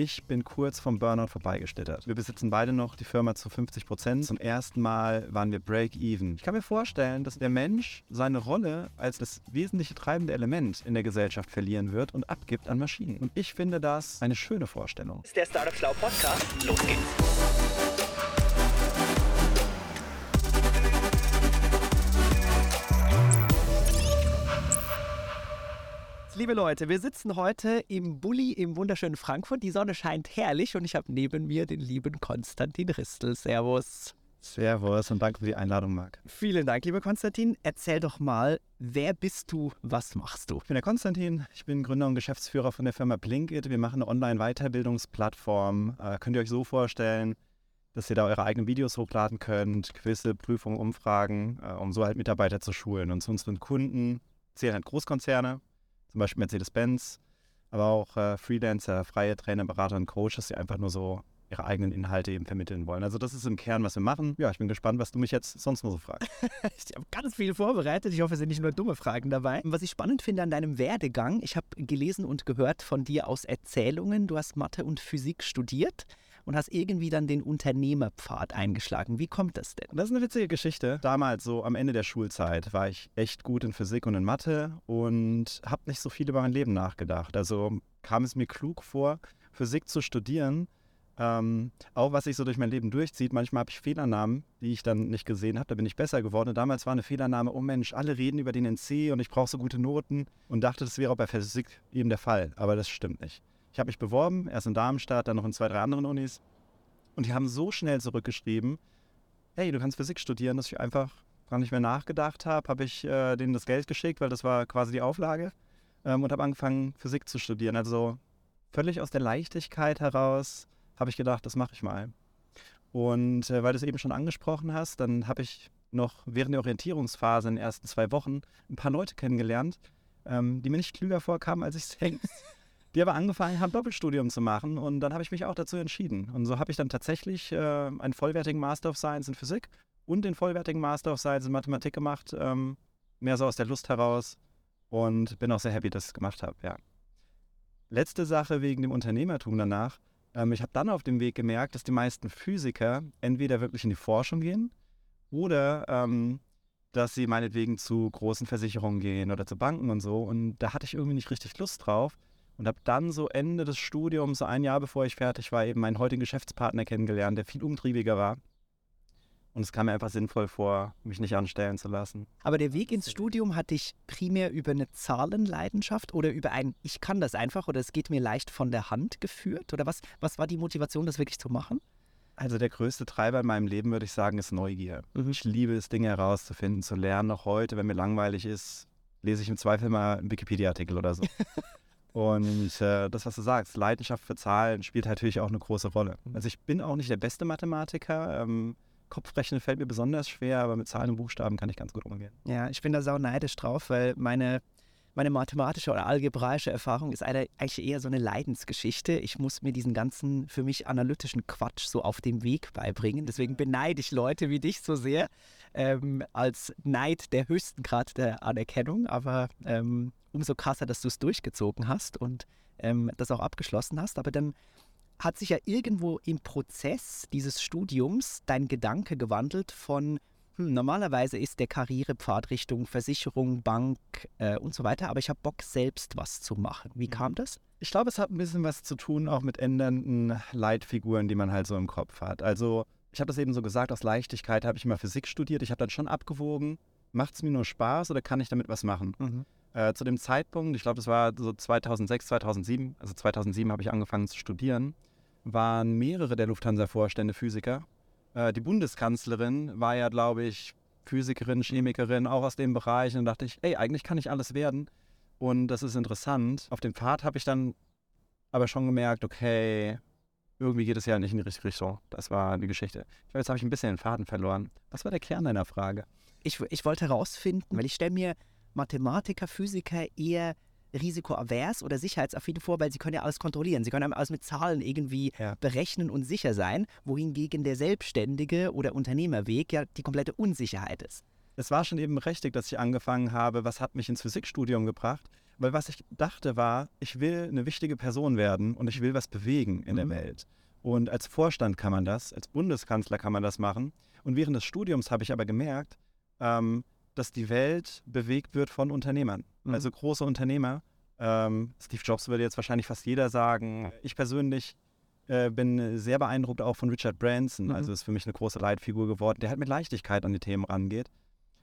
Ich bin kurz vom Burnout vorbeigeschlittert. Wir besitzen beide noch die Firma zu 50 Prozent. Zum ersten Mal waren wir Break-Even. Ich kann mir vorstellen, dass der Mensch seine Rolle als das wesentliche treibende Element in der Gesellschaft verlieren wird und abgibt an Maschinen. Und ich finde das eine schöne Vorstellung. Ist der Startup Schlau Podcast. Los geht's. Liebe Leute, wir sitzen heute im Bulli im wunderschönen Frankfurt. Die Sonne scheint herrlich und ich habe neben mir den lieben Konstantin Ristel. Servus. Servus und danke für die Einladung, Marc. Vielen Dank, lieber Konstantin. Erzähl doch mal, wer bist du, was machst du? Ich bin der Konstantin, ich bin Gründer und Geschäftsführer von der Firma Blinkit. Wir machen eine Online-Weiterbildungsplattform. Äh, könnt ihr euch so vorstellen, dass ihr da eure eigenen Videos hochladen könnt, Quizze, Prüfungen, Umfragen, äh, um so halt Mitarbeiter zu schulen. Und zu unseren Kunden zählen halt Großkonzerne, zum Beispiel Mercedes-Benz, aber auch äh, Freelancer, freie Trainer, Berater und Coaches, die einfach nur so ihre eigenen Inhalte eben vermitteln wollen. Also das ist im Kern, was wir machen. Ja, ich bin gespannt, was du mich jetzt sonst nur so fragst. ich habe ganz viel vorbereitet. Ich hoffe, es sind nicht nur dumme Fragen dabei. Was ich spannend finde an deinem Werdegang, ich habe gelesen und gehört von dir aus Erzählungen, du hast Mathe und Physik studiert und hast irgendwie dann den Unternehmerpfad eingeschlagen. Wie kommt das denn? Das ist eine witzige Geschichte. Damals, so am Ende der Schulzeit, war ich echt gut in Physik und in Mathe und habe nicht so viel über mein Leben nachgedacht. Also kam es mir klug vor, Physik zu studieren. Ähm, auch was sich so durch mein Leben durchzieht. Manchmal habe ich Fehlernamen, die ich dann nicht gesehen habe. Da bin ich besser geworden. Und damals war eine Fehlernname, oh Mensch, alle reden über den NC und ich brauche so gute Noten. Und dachte, das wäre auch bei Physik eben der Fall. Aber das stimmt nicht. Ich habe mich beworben, erst in Darmstadt, dann noch in zwei, drei anderen Unis. Und die haben so schnell zurückgeschrieben, hey, du kannst Physik studieren, dass ich einfach gar nicht mehr nachgedacht habe, habe ich äh, denen das Geld geschickt, weil das war quasi die Auflage ähm, und habe angefangen, Physik zu studieren. Also völlig aus der Leichtigkeit heraus habe ich gedacht, das mache ich mal. Und äh, weil du es eben schon angesprochen hast, dann habe ich noch während der Orientierungsphase in den ersten zwei Wochen ein paar Leute kennengelernt, ähm, die mir nicht klüger vorkamen, als ich es selbst die aber angefangen haben, Doppelstudium zu machen. Und dann habe ich mich auch dazu entschieden. Und so habe ich dann tatsächlich äh, einen vollwertigen Master of Science in Physik und den vollwertigen Master of Science in Mathematik gemacht. Ähm, mehr so aus der Lust heraus. Und bin auch sehr happy, dass ich es gemacht habe, ja. Letzte Sache wegen dem Unternehmertum danach. Ähm, ich habe dann auf dem Weg gemerkt, dass die meisten Physiker entweder wirklich in die Forschung gehen oder ähm, dass sie meinetwegen zu großen Versicherungen gehen oder zu Banken und so. Und da hatte ich irgendwie nicht richtig Lust drauf und habe dann so Ende des Studiums, so ein Jahr bevor ich fertig war, eben meinen heutigen Geschäftspartner kennengelernt, der viel umtriebiger war. Und es kam mir einfach sinnvoll vor, mich nicht anstellen zu lassen. Aber der Weg ins Studium hat dich primär über eine Zahlenleidenschaft oder über ein Ich kann das einfach oder es geht mir leicht von der Hand geführt? Oder was, was war die Motivation, das wirklich zu machen? Also der größte Treiber in meinem Leben, würde ich sagen, ist Neugier. Mhm. Ich liebe es, Dinge herauszufinden, zu lernen. Auch heute, wenn mir langweilig ist, lese ich im Zweifel mal einen Wikipedia-Artikel oder so. Und äh, das, was du sagst, Leidenschaft für Zahlen spielt natürlich auch eine große Rolle. Mhm. Also ich bin auch nicht der beste Mathematiker. Ähm, Kopfrechnen fällt mir besonders schwer, aber mit Zahlen und Buchstaben kann ich ganz gut umgehen. Ja, ich bin da sau neidisch drauf, weil meine, meine mathematische oder algebraische Erfahrung ist eine, eigentlich eher so eine Leidensgeschichte. Ich muss mir diesen ganzen für mich analytischen Quatsch so auf dem Weg beibringen. Deswegen beneide ich Leute wie dich so sehr ähm, als Neid der höchsten Grad der Anerkennung. Aber ähm, umso krasser, dass du es durchgezogen hast und ähm, das auch abgeschlossen hast. Aber dann hat sich ja irgendwo im Prozess dieses Studiums dein Gedanke gewandelt von, hm, normalerweise ist der Karrierepfad Richtung Versicherung, Bank äh, und so weiter, aber ich habe Bock, selbst was zu machen. Wie kam das? Ich glaube, es hat ein bisschen was zu tun auch mit ändernden Leitfiguren, die man halt so im Kopf hat. Also, ich habe das eben so gesagt, aus Leichtigkeit habe ich mal Physik studiert. Ich habe dann schon abgewogen, macht es mir nur Spaß oder kann ich damit was machen? Mhm. Äh, zu dem Zeitpunkt, ich glaube, das war so 2006, 2007, also 2007 habe ich angefangen zu studieren, waren mehrere der Lufthansa-Vorstände Physiker. Äh, die Bundeskanzlerin war ja, glaube ich, Physikerin, Chemikerin, auch aus dem Bereich. Und dachte ich, ey, eigentlich kann ich alles werden. Und das ist interessant. Auf dem Pfad habe ich dann aber schon gemerkt, okay, irgendwie geht es ja nicht in die richtige Richtung. Das war die Geschichte. Ich glaube, jetzt habe ich ein bisschen den Faden verloren. Was war der Kern deiner Frage? Ich, ich wollte herausfinden, weil ich stelle mir Mathematiker, Physiker eher risikoavers oder sicherheitsaffin vor, weil sie können ja alles kontrollieren. Sie können alles mit Zahlen irgendwie ja. berechnen und sicher sein, wohingegen der Selbstständige oder Unternehmerweg ja die komplette Unsicherheit ist. Es war schon eben richtig, dass ich angefangen habe, was hat mich ins Physikstudium gebracht, Weil was ich dachte war, ich will eine wichtige Person werden und ich will was bewegen in Mhm. der Welt. Und als Vorstand kann man das, als Bundeskanzler kann man das machen. Und während des Studiums habe ich aber gemerkt, ähm, dass die Welt bewegt wird von Unternehmern. Mhm. Also große Unternehmer. Ähm, Steve Jobs würde jetzt wahrscheinlich fast jeder sagen. Ich persönlich äh, bin sehr beeindruckt auch von Richard Branson. Mhm. Also ist für mich eine große Leitfigur geworden, der halt mit Leichtigkeit an die Themen rangeht.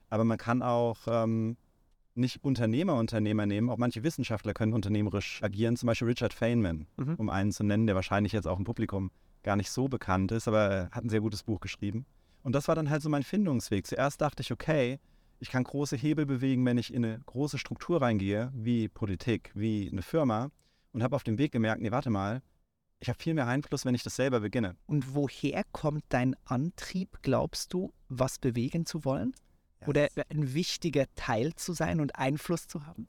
Aber man kann auch ähm, nicht Unternehmer Unternehmer nehmen. Auch manche Wissenschaftler können unternehmerisch agieren. Zum Beispiel Richard Feynman, Mhm. um einen zu nennen, der wahrscheinlich jetzt auch im Publikum gar nicht so bekannt ist, aber er hat ein sehr gutes Buch geschrieben. Und das war dann halt so mein Findungsweg. Zuerst dachte ich, okay, ich kann große Hebel bewegen, wenn ich in eine große Struktur reingehe, wie Politik, wie eine Firma. Und habe auf dem Weg gemerkt, nee, warte mal, ich habe viel mehr Einfluss, wenn ich das selber beginne. Und woher kommt dein Antrieb, glaubst du, was bewegen zu wollen? Oder ein wichtiger Teil zu sein und Einfluss zu haben?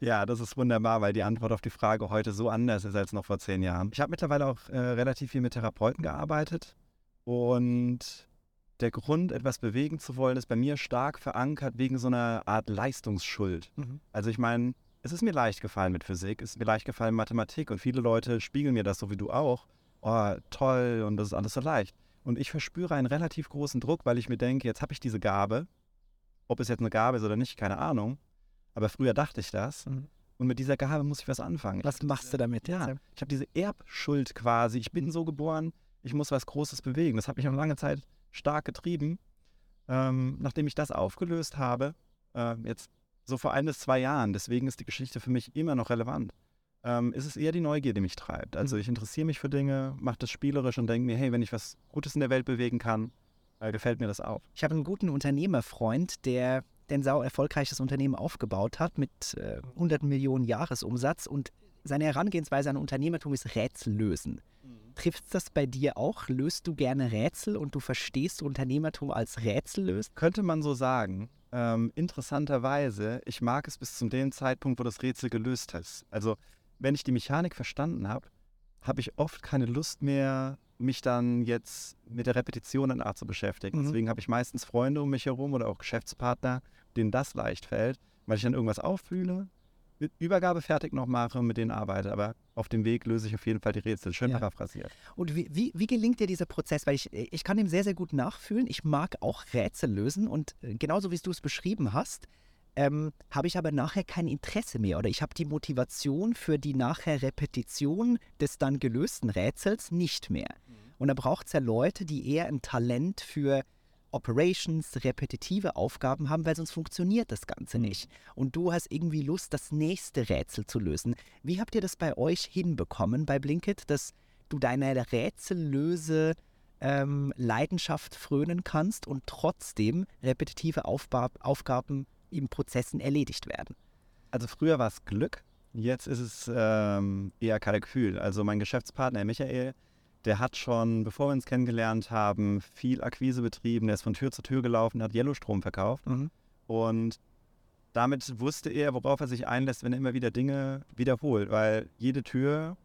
Ja, das ist wunderbar, weil die Antwort auf die Frage heute so anders ist als noch vor zehn Jahren. Ich habe mittlerweile auch äh, relativ viel mit Therapeuten gearbeitet und der Grund, etwas bewegen zu wollen, ist bei mir stark verankert wegen so einer Art Leistungsschuld. Mhm. Also ich meine, es ist mir leicht gefallen mit Physik, es ist mir leicht gefallen mit Mathematik und viele Leute spiegeln mir das so wie du auch. Oh, toll und das ist alles so leicht. Und ich verspüre einen relativ großen Druck, weil ich mir denke, jetzt habe ich diese Gabe. Ob es jetzt eine Gabe ist oder nicht, keine Ahnung. Aber früher dachte ich das. Mhm. Und mit dieser Gabe muss ich was anfangen. Was machst du damit? Ja, ich habe diese Erbschuld quasi. Ich bin so geboren, ich muss was Großes bewegen. Das hat mich auch lange Zeit stark getrieben. Ähm, nachdem ich das aufgelöst habe, äh, jetzt so vor ein bis zwei Jahren, deswegen ist die Geschichte für mich immer noch relevant, ähm, ist es eher die Neugier, die mich treibt. Also ich interessiere mich für Dinge, mache das spielerisch und denke mir, hey, wenn ich was Gutes in der Welt bewegen kann, äh, gefällt mir das auch. Ich habe einen guten Unternehmerfreund, der ein sau erfolgreiches Unternehmen aufgebaut hat mit äh, 100 Millionen Jahresumsatz und seine Herangehensweise an Unternehmertum ist Rätsel lösen. Trifft das bei dir auch? Löst du gerne Rätsel und du verstehst Unternehmertum als Rätsel löst? Könnte man so sagen. Ähm, interessanterweise, ich mag es bis zu dem Zeitpunkt, wo das Rätsel gelöst ist. Also, wenn ich die Mechanik verstanden habe, habe ich oft keine Lust mehr, mich dann jetzt mit der Repetition an Art zu beschäftigen. Mhm. Deswegen habe ich meistens Freunde um mich herum oder auch Geschäftspartner, denen das leicht fällt, weil ich dann irgendwas auffühle, Übergabe fertig noch mache und mit denen arbeite. Aber auf dem Weg löse ich auf jeden Fall die Rätsel. Schön Ja. paraphrasiert. Und wie, wie, wie gelingt dir dieser Prozess? Weil ich, ich kann ihm sehr, sehr gut nachfühlen. Ich mag auch Rätsel lösen und äh, genauso wie du es beschrieben hast, ähm, habe ich aber nachher kein Interesse mehr oder ich habe die Motivation für die nachher Repetition des dann gelösten Rätsels nicht mehr. Und da braucht es ja Leute, die eher ein Talent für Operations, repetitive Aufgaben haben, weil sonst funktioniert das Ganze nicht. Und du hast irgendwie Lust, das nächste Rätsel zu lösen. Wie habt ihr das bei euch hinbekommen bei Blinkit, dass du deiner Rätsellöse ähm, Leidenschaft frönen kannst und trotzdem repetitive Aufba Aufgaben in Prozessen erledigt werden? Also früher war es Glück, jetzt ist es ähm, eher Kalkül. Also mein Geschäftspartner Michael, der hat schon, bevor wir uns kennengelernt haben, viel Akquise betrieben. Der ist von Tür zu Tür gelaufen, hat Yellowstrom verkauft. Und damit wusste er, worauf er sich einlässt, wenn er immer wieder Dinge wiederholt. Weil jede Tür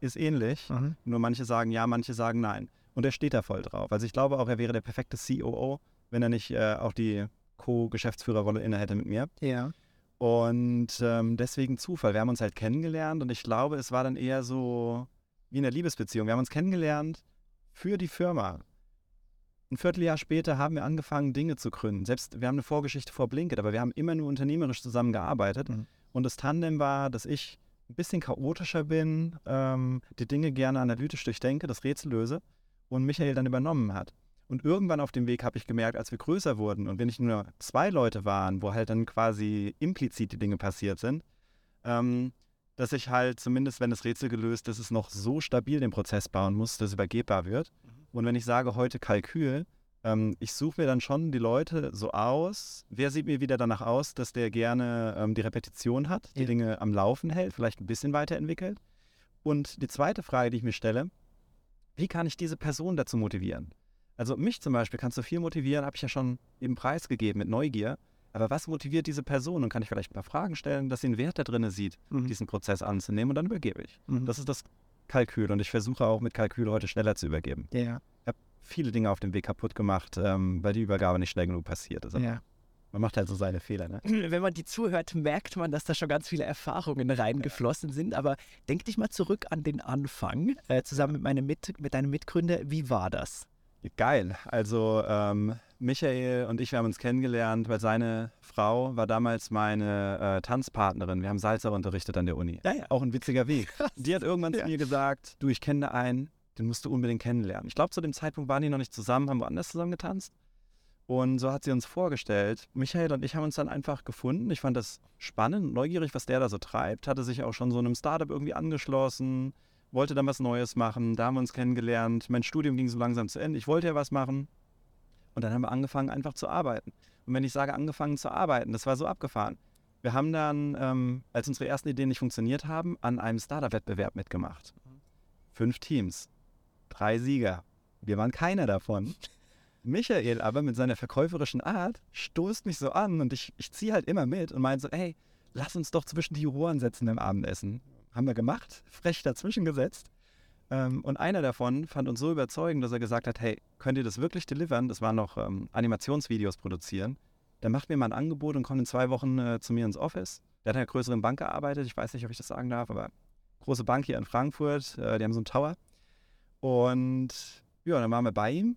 ist ähnlich. Mhm. Nur manche sagen ja, manche sagen nein. Und er steht da voll drauf. Also ich glaube auch, er wäre der perfekte COO, wenn er nicht äh, auch die Co-Geschäftsführerrolle inne hätte mit mir. Ja. Und ähm, deswegen Zufall. Wir haben uns halt kennengelernt und ich glaube, es war dann eher so wie in einer Liebesbeziehung. Wir haben uns kennengelernt für die Firma. Ein Vierteljahr später haben wir angefangen, Dinge zu gründen. Selbst wir haben eine Vorgeschichte vor Blinkit, aber wir haben immer nur unternehmerisch zusammengearbeitet. Mhm. Und das Tandem war, dass ich ein bisschen chaotischer bin, ähm, die Dinge gerne analytisch durchdenke, das Rätsel löse und Michael dann übernommen hat. Und irgendwann auf dem Weg habe ich gemerkt, als wir größer wurden und wir nicht nur zwei Leute waren, wo halt dann quasi implizit die Dinge passiert sind, ähm, dass ich halt zumindest, wenn das Rätsel gelöst ist, es noch so stabil den Prozess bauen muss, dass es übergebbar wird. Und wenn ich sage heute Kalkül, ähm, ich suche mir dann schon die Leute so aus, wer sieht mir wieder danach aus, dass der gerne ähm, die Repetition hat, die Ja. Dinge am Laufen hält, vielleicht ein bisschen weiterentwickelt. Und die zweite Frage, die ich mir stelle, wie kann ich diese Person dazu motivieren? Also mich zum Beispiel kannst du viel motivieren, habe ich ja schon eben preisgegeben mit Neugier. Aber was motiviert diese Person? Und kann ich vielleicht ein paar Fragen stellen, dass sie einen Wert da drin sieht, Mhm. diesen Prozess anzunehmen und dann übergebe ich. Mhm. Das ist das Kalkül und ich versuche auch mit Kalkül heute schneller zu übergeben. ja. Ich habe viele Dinge auf dem Weg kaputt gemacht, ähm, weil die Übergabe nicht schnell genug passiert ist. Ja. Man macht halt so seine Fehler, ne? Wenn man die zuhört, merkt man, dass da schon ganz viele Erfahrungen reingeflossen sind. Aber denk dich mal zurück an den Anfang, äh, zusammen mit, meinem mit, mit deinem Mitgründer. Wie war das? Geil. Also ähm, Michael und ich, wir haben uns kennengelernt, weil seine Frau war damals meine äh, Tanzpartnerin. Wir haben Salsa unterrichtet an der Uni. Ja, ja. Auch ein witziger Weg. Die hat irgendwann Ja. zu mir gesagt, du, ich kenne da einen, den musst du unbedingt kennenlernen. Ich glaube, zu dem Zeitpunkt waren die noch nicht zusammen, haben woanders zusammen getanzt. Und so hat sie uns vorgestellt. Michael und ich haben uns dann einfach gefunden. Ich fand das spannend, neugierig, was der da so treibt. Hatte sich auch schon so einem Startup irgendwie angeschlossen, wollte dann was Neues machen. Da haben wir uns kennengelernt. Mein Studium ging so langsam zu Ende. Ich wollte ja was machen. Und dann haben wir angefangen, einfach zu arbeiten. Und wenn ich sage, angefangen zu arbeiten, das war so abgefahren. Wir haben dann, ähm, als unsere ersten Ideen nicht funktioniert haben, an einem Startup-Wettbewerb mitgemacht. Fünf Teams, drei Sieger. Wir waren keiner davon. Michael aber mit seiner verkäuferischen Art stoßt mich so an und ich, ich ziehe halt immer mit und meint so, hey, lass uns doch zwischen die Juroren setzen beim Abendessen. Haben wir gemacht, frech dazwischen gesetzt. Ähm, und einer davon fand uns so überzeugend, dass er gesagt hat, hey, könnt ihr das wirklich delivern? Das waren noch ähm, Animationsvideos produzieren. Dann macht mir mal ein Angebot und kommt in zwei Wochen äh, zu mir ins Office. Der hat in einer größeren Bank gearbeitet, ich weiß nicht, ob ich das sagen darf, aber große Bank hier in Frankfurt, äh, die haben so einen Tower. Und ja, dann waren wir bei ihm,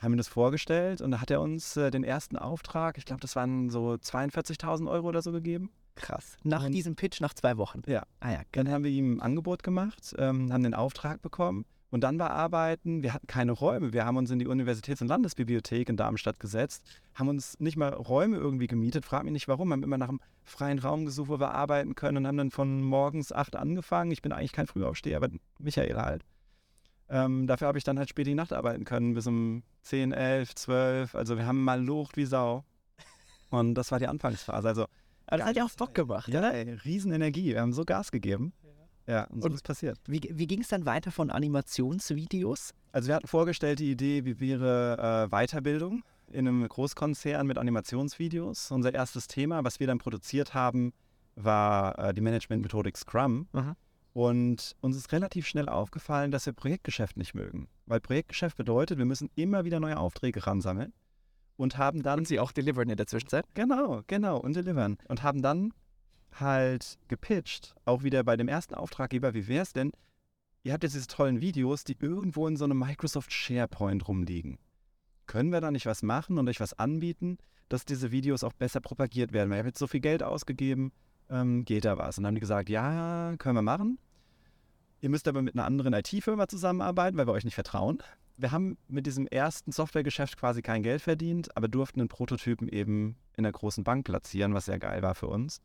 haben ihm das vorgestellt und da hat er uns äh, den ersten Auftrag, ich glaube, das waren so 42.000 Euro oder so gegeben. Krass. Nach Und- diesem Pitch, nach zwei Wochen. Ja. Ah ja, Dann haben wir ihm ein Angebot gemacht, ähm, haben den Auftrag bekommen und dann war Arbeiten. Wir hatten keine Räume. Wir haben uns in die Universitäts- und Landesbibliothek in Darmstadt gesetzt, haben uns nicht mal Räume irgendwie gemietet. Frag mich nicht warum. Haben immer nach einem freien Raum gesucht, wo wir arbeiten können und haben dann von morgens acht angefangen. Ich bin eigentlich kein Frühaufsteher, aber Michael halt. Ähm, dafür habe ich dann halt spät die Nacht arbeiten können, bis um 10, 11, 12. Also wir haben mal locht wie Sau. Und das war die Anfangsphase. Also Aber das hat ja auch Bock gemacht. ja, ey, Riesenenergie. Wir haben so Gas gegeben. Ja, und so Und- ist passiert. Wie, wie ging es dann weiter von Animationsvideos? Also wir hatten vorgestellt die Idee, wie wäre äh, Weiterbildung in einem Großkonzern mit Animationsvideos. Unser erstes Thema, was wir dann produziert haben, war äh, die Managementmethodik Scrum. Mhm. Und uns ist relativ schnell aufgefallen, dass wir Projektgeschäft nicht mögen. Weil Projektgeschäft bedeutet, wir müssen immer wieder neue Aufträge ransammeln und haben dann Und sie auch deliveren in der Zwischenzeit? Genau, genau, und delivern. Und haben dann halt gepitcht, auch wieder bei dem ersten Auftraggeber, wie wäre es denn, ihr habt jetzt diese tollen Videos, die irgendwo in so einem Microsoft SharePoint rumliegen. Können wir da nicht was machen und euch was anbieten, dass diese Videos auch besser propagiert werden? Weil ihr habt jetzt so viel Geld ausgegeben, ähm, geht da was? Und dann haben die gesagt, ja, können wir machen. Ihr müsst aber mit einer anderen IT-Firma zusammenarbeiten, weil wir euch nicht vertrauen. Wir haben mit diesem ersten Softwaregeschäft quasi kein Geld verdient, aber durften einen Prototypen eben in einer großen Bank platzieren, was sehr geil war für uns.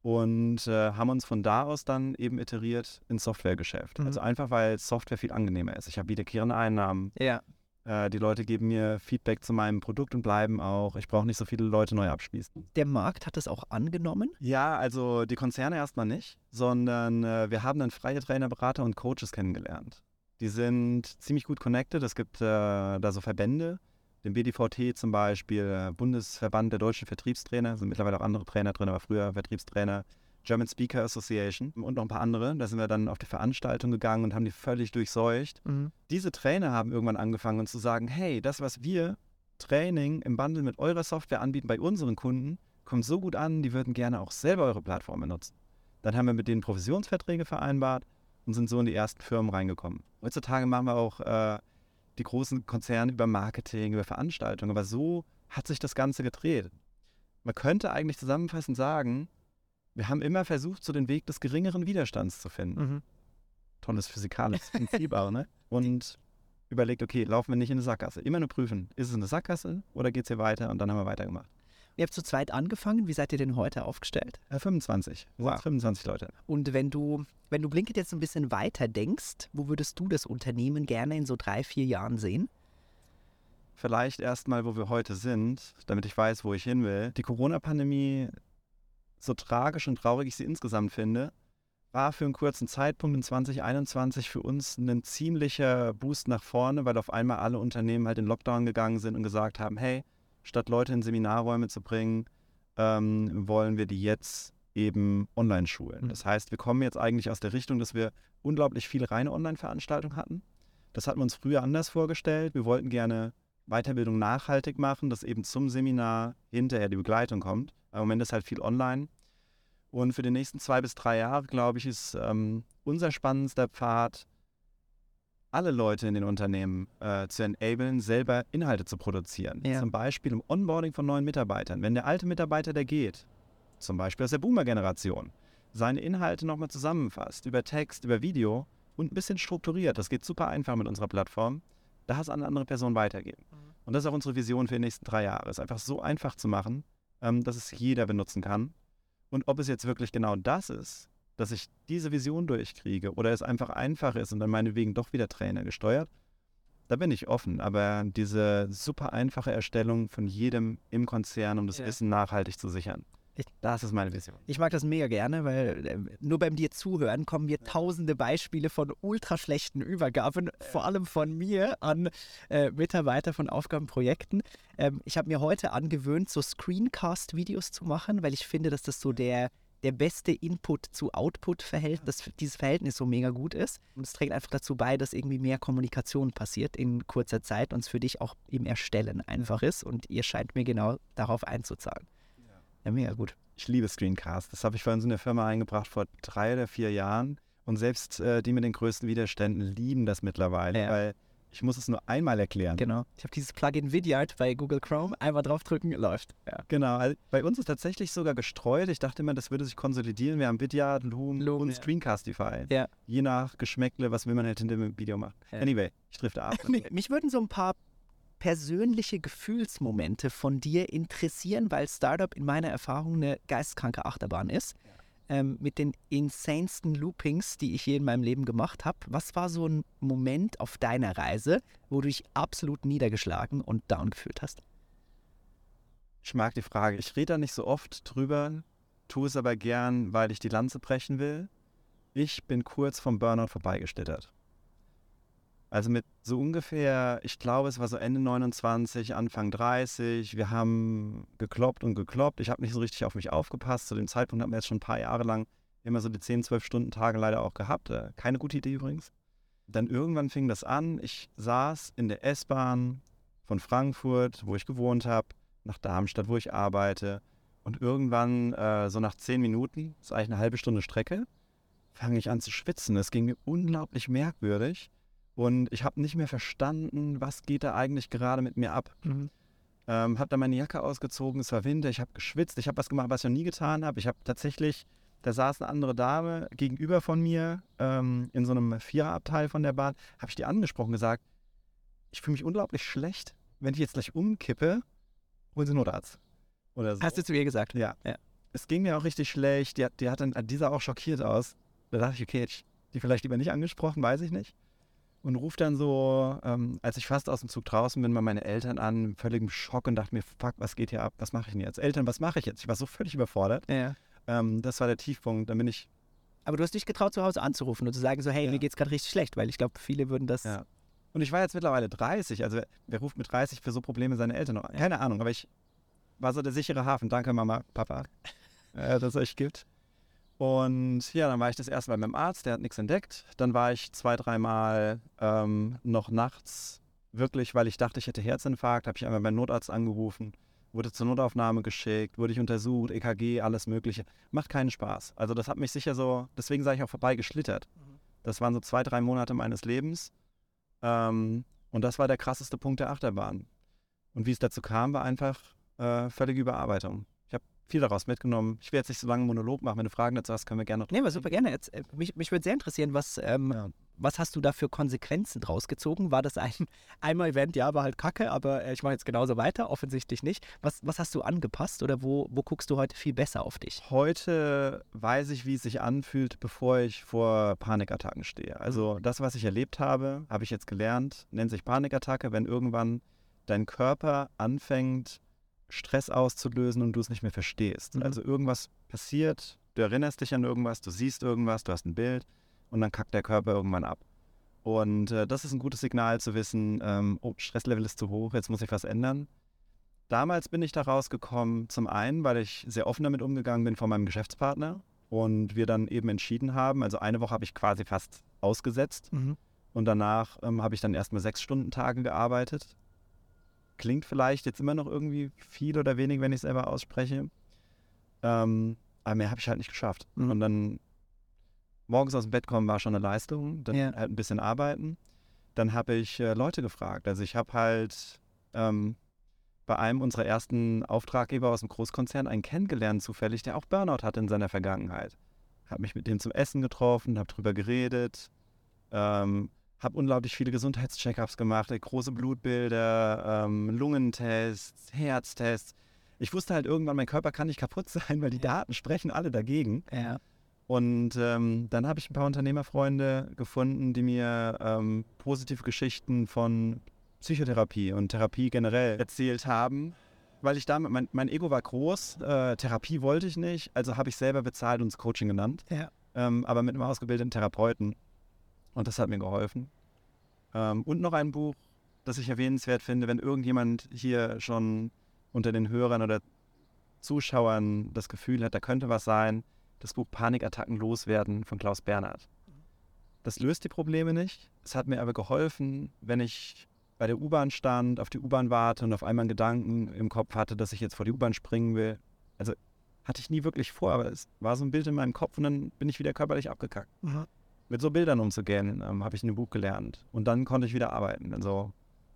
Und äh, haben uns von da aus dann eben iteriert ins Softwaregeschäft. Mhm. Also einfach, weil Software viel angenehmer ist. Ich habe wiederkehrende Einnahmen. Ja. Äh, die Leute geben mir Feedback zu meinem Produkt und bleiben auch. Ich brauche nicht so viele Leute neu abschließen. Der Markt hat das auch angenommen. Ja, also die Konzerne erstmal nicht, sondern äh, wir haben dann freie Trainer, Berater und Coaches kennengelernt. Die sind ziemlich gut connected. Es gibt äh, da so Verbände, den BDVT zum Beispiel, äh, Bundesverband der deutschen Vertriebstrainer, sind mittlerweile auch andere Trainer drin, aber früher Vertriebstrainer, German Speaker Association und noch ein paar andere. Da sind wir dann auf die Veranstaltung gegangen und haben die völlig durchseucht. Diese Trainer haben irgendwann angefangen zu sagen, hey, das, was wir Training im Bundle mit eurer Software anbieten bei unseren Kunden, kommt so gut an, die würden gerne auch selber eure Plattform benutzen. Dann haben wir mit denen Provisionsverträge vereinbart und sind so in die ersten Firmen reingekommen. Heutzutage machen wir auch äh, die großen Konzerne über Marketing, über Veranstaltungen, aber so hat sich das Ganze gedreht. Man könnte eigentlich zusammenfassend sagen, wir haben immer versucht, so den Weg des geringeren Widerstands zu finden Mhm. tolles physikalisches Prinzip auch, ne? Und überlegt, okay, laufen wir nicht in eine Sackgasse. Immer nur prüfen, ist es eine Sackgasse oder geht es hier weiter? Und dann haben wir weitergemacht. Ihr habt zu zweit angefangen. Wie seid ihr denn heute aufgestellt? Äh, 25. Wir Wow. sind 25 Leute. Und wenn du, wenn du Blinkit jetzt ein bisschen weiter denkst, wo würdest du das Unternehmen gerne in so drei, vier Jahren sehen? Vielleicht erstmal, wo wir heute sind, damit ich weiß, wo ich hin will. Die Corona-Pandemie, so tragisch und traurig ich sie insgesamt finde, war für einen kurzen Zeitpunkt in 2021 für uns ein ziemlicher Boost nach vorne, weil auf einmal alle Unternehmen halt in Lockdown gegangen sind und gesagt haben, hey, statt Leute in Seminarräume zu bringen, ähm, wollen wir die jetzt eben online schulen. Mhm. Das heißt, wir kommen jetzt eigentlich aus der Richtung, dass wir unglaublich viele reine Online-Veranstaltungen hatten. Das hatten wir uns früher anders vorgestellt. Wir wollten gerne Weiterbildung nachhaltig machen, dass eben zum Seminar hinterher die Begleitung kommt. Im Moment ist halt viel online. Und für die nächsten zwei bis drei Jahre, glaube ich, ist ähm, unser spannendster Pfad, alle Leute in den Unternehmen äh, zu enablen, selber Inhalte zu produzieren. Ja. Zum Beispiel im Onboarding von neuen Mitarbeitern. Wenn der alte Mitarbeiter, der geht, zum Beispiel aus der Boomer-Generation, seine Inhalte nochmal zusammenfasst, über Text, über Video und ein bisschen strukturiert, das geht super einfach mit unserer Plattform, da es an eine andere Person weitergeben. Und das ist auch unsere Vision für die nächsten drei Jahre. Es einfach so einfach zu machen, ähm, dass es jeder benutzen kann. Und ob es jetzt wirklich genau das ist, dass ich diese Vision durchkriege oder es einfach einfach ist und dann meinetwegen doch wieder Trainer gesteuert, da bin ich offen. Aber diese super einfache Erstellung von jedem im Konzern, um das Ja. Wissen nachhaltig zu sichern, Ich- das ist meine Vision. Ich mag das mega gerne, weil äh, nur beim dir zuhören kommen mir tausende Beispiele von ultra schlechten Übergaben, vor allem von mir an äh, Mitarbeiter von Aufgabenprojekten. Ähm, ich habe mir heute angewöhnt, so Screencast-Videos zu machen, weil ich finde, dass das so der, der beste Input zu Output-Verhältnis, dass dieses Verhältnis so mega gut ist. Und es trägt einfach dazu bei, dass irgendwie mehr Kommunikation passiert in kurzer Zeit und es für dich auch im Erstellen einfach ist. Und ihr scheint mir genau darauf einzuzahlen. Ja, mega gut. Ich liebe Screencast. Das habe ich bei uns in der Firma eingebracht vor drei oder vier Jahren. Und selbst äh, die mit den größten Widerständen lieben das mittlerweile, Ja. weil ich muss es nur einmal erklären. Genau. Ich habe dieses Plugin Vidyard bei Google Chrome. Einmal draufdrücken, läuft. Ja. Genau, also bei uns ist tatsächlich sogar gestreut. Ich dachte immer, das würde sich konsolidieren. Wir haben Vidyard, Loom, Loom, und ja. Screencastify. Ja. Je nach Geschmäckle, was will man halt hinter dem Video machen. Ja. Anyway, ich drifte ab. Mich, mich würden so ein paar persönliche Gefühlsmomente von dir interessieren, weil Startup in meiner Erfahrung eine geistkranke Achterbahn ist. Ähm, mit den insanesten Loopings, die ich je in meinem Leben gemacht habe. Was war so ein Moment auf deiner Reise, wo du dich absolut niedergeschlagen und down gefühlt hast? Ich mag die Frage. Ich rede da nicht so oft drüber, tue es aber gern, weil ich die Lanze brechen will. Ich bin kurz vom Burnout vorbeigeschlittert. Also mit so ungefähr, ich glaube, es war so Ende 29, Anfang 30. Wir haben gekloppt und gekloppt. Ich habe nicht so richtig auf mich aufgepasst. Zu dem Zeitpunkt haben wir jetzt schon ein paar Jahre lang immer so die 10, 12 Stunden Tage leider auch gehabt. Äh, Keine gute Idee übrigens. Dann irgendwann fing das an. Ich saß in der S-Bahn von Frankfurt, wo ich gewohnt habe, nach Darmstadt, wo ich arbeite. Und irgendwann, äh, so nach 10 Minuten, ist eigentlich eine halbe Stunde Strecke, fange ich an zu schwitzen. Es ging mir unglaublich merkwürdig. Und ich habe nicht mehr verstanden, was geht da eigentlich gerade mit mir ab. Ähm, habe dann meine Jacke ausgezogen, es war Winter, ich habe geschwitzt, ich habe was gemacht, was ich noch nie getan habe. Ich habe tatsächlich, da saß eine andere Dame gegenüber von mir ähm, in so einem Viererabteil von der Bahn, habe ich die angesprochen, gesagt, ich fühle mich unglaublich schlecht, wenn ich jetzt gleich umkippe, holen Sie einen Notarzt. Oder so. Hast du zu ihr gesagt? Ja. Ja. Es ging mir auch richtig schlecht. Die, hat- die hat dann, die sah auch schockiert aus. Da dachte ich, okay, hätte ich die vielleicht lieber nicht angesprochen, weiß ich nicht. Und ruft dann so, ähm, als ich fast aus dem Zug draußen bin, bei meine Eltern an, im völligem Schock und dachte mir, fuck, was geht hier ab? Was mache ich denn jetzt? Eltern, was mache ich jetzt? Ich war so völlig überfordert. Ja. Ähm, das war der Tiefpunkt. Dann bin ich, Aber du hast dich getraut, zu Hause anzurufen und zu sagen so, hey, Ja. mir geht's gerade richtig schlecht, weil ich glaube, viele würden das... Ja. und ich war jetzt mittlerweile 30. Also wer, ruft mit 30 für so Probleme seine Eltern an? Keine Ahnung, aber ich war so der sichere Hafen. Danke, Mama, Papa, äh, dass es euch gibt. Und ja, dann war ich das erste Mal beim Arzt, der hat nichts entdeckt. Dann war ich zwei, dreimal ähm, noch nachts, wirklich, weil ich dachte, ich hätte Herzinfarkt, habe ich einmal beim Notarzt angerufen, wurde zur Notaufnahme geschickt, wurde ich untersucht, EKG, alles Mögliche. Macht keinen Spaß. Also das hat mich sicher so, deswegen sage ich auch vorbeigeschlittert. Das waren so zwei, drei Monate meines Lebens. Ähm, und das war der krasseste Punkt der Achterbahn. Und wie es dazu kam, war einfach äh, völlige Überarbeitung. Viel daraus mitgenommen. Ich will jetzt nicht so lange einen Monolog machen. Wenn du Fragen dazu hast, können wir gerne noch Nee, aber super gerne. Jetzt, äh, mich mich würde sehr interessieren, was, ähm, Ja. was hast du da für Konsequenzen draus gezogen? War das ein einmal Event, ja, war halt kacke, aber äh, ich mache jetzt genauso weiter? Offensichtlich nicht. Was, was hast du angepasst oder wo, wo guckst du heute viel besser auf dich? Heute weiß ich, wie es sich anfühlt, bevor ich vor Panikattacken stehe. Also das, was ich erlebt habe, habe ich jetzt gelernt, nennt sich Panikattacke, wenn irgendwann dein Körper anfängt, Stress auszulösen und du es nicht mehr verstehst. Mhm. Also irgendwas passiert, du erinnerst dich an irgendwas, du siehst irgendwas, du hast ein Bild und dann kackt der Körper irgendwann ab. Und äh, das ist ein gutes Signal zu wissen, ähm, oh, Stresslevel ist zu hoch, jetzt muss ich was ändern. Damals bin ich da rausgekommen, zum einen, weil ich sehr offen damit umgegangen bin von meinem Geschäftspartner und wir dann eben entschieden haben, also eine Woche habe ich quasi fast ausgesetzt und danach ähm, habe ich dann erstmal sechs Stunden Tage gearbeitet. Klingt vielleicht jetzt immer noch irgendwie viel oder wenig, wenn ich es selber ausspreche. Ähm, aber mehr habe ich halt nicht geschafft. Mhm. Und dann morgens aus dem Bett kommen war schon eine Leistung, dann Ja. halt ein bisschen arbeiten. Dann habe ich äh, Leute gefragt. Also ich habe halt ähm, bei einem unserer ersten Auftraggeber aus dem Großkonzern einen kennengelernt zufällig, der auch Burnout hatte in seiner Vergangenheit. Habe mich mit dem zum Essen getroffen, habe drüber geredet, ähm, habe unglaublich viele Gesundheitscheckups gemacht, äh, große Blutbilder, ähm, Lungentests, Herztests. Ich wusste halt irgendwann, mein Körper kann nicht kaputt sein, weil die Daten sprechen alle dagegen. Ja. Und ähm, dann habe ich ein paar Unternehmerfreunde gefunden, die mir ähm, positive Geschichten von Psychotherapie und Therapie generell erzählt haben. Weil ich damit, mein, mein Ego war groß, äh, Therapie wollte ich nicht, also habe ich selber bezahlt und es Coaching genannt. Ja. Ähm, aber mit einem ausgebildeten Therapeuten. Und das hat mir geholfen. Ähm, und noch ein Buch, das ich erwähnenswert finde, wenn irgendjemand hier schon unter den Hörern oder Zuschauern das Gefühl hat, da könnte was sein, das Buch Panikattacken loswerden von Klaus Bernhard. Das löst die Probleme nicht. Es hat mir aber geholfen, wenn ich bei der U-Bahn stand, auf die U-Bahn warte und auf einmal einen Gedanken im Kopf hatte, dass ich jetzt vor die U-Bahn springen will. Also hatte ich nie wirklich vor, aber es war so ein Bild in meinem Kopf und dann bin ich wieder körperlich abgekackt. Mhm. Mit so Bildern umzugehen, ähm, habe ich in dem Buch gelernt. Und dann konnte ich wieder arbeiten. Also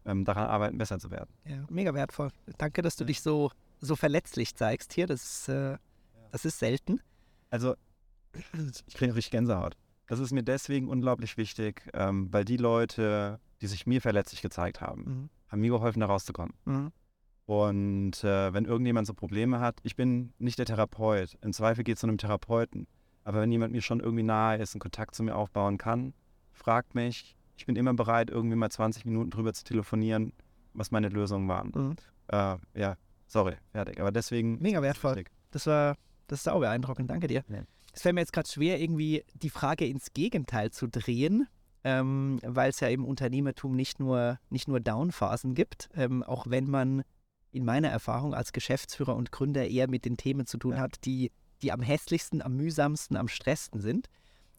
ähm, daran arbeiten, besser zu werden. Ja, mega wertvoll. Danke, dass du dich so, so verletzlich zeigst hier. Das, äh, das ist selten. Also, ich kriege richtig Gänsehaut. Das ist mir deswegen unglaublich wichtig, ähm, weil die Leute, die sich mir verletzlich gezeigt haben, Mhm. haben mir geholfen, da rauszukommen. Mhm. Und äh, wenn irgendjemand so Probleme hat, ich bin nicht der Therapeut. Im Zweifel geht es zu einem Therapeuten. Aber wenn jemand mir schon irgendwie nahe ist und Kontakt zu mir aufbauen kann, fragt mich. Ich bin immer bereit, irgendwie mal 20 Minuten drüber zu telefonieren, was meine Lösungen waren. Mhm. Äh, ja, sorry, fertig. Aber deswegen. Mega wertvoll. Das war, das ist sau beeindruckend. Danke dir. Ja. Es fällt mir jetzt gerade schwer, irgendwie die Frage ins Gegenteil zu drehen, ähm, weil es ja im Unternehmertum nicht nur, nicht nur Downphasen gibt, ähm, auch wenn man in meiner Erfahrung als Geschäftsführer und Gründer eher mit den Themen zu tun Ja. hat, die, die am hässlichsten, am mühsamsten, am stressten sind,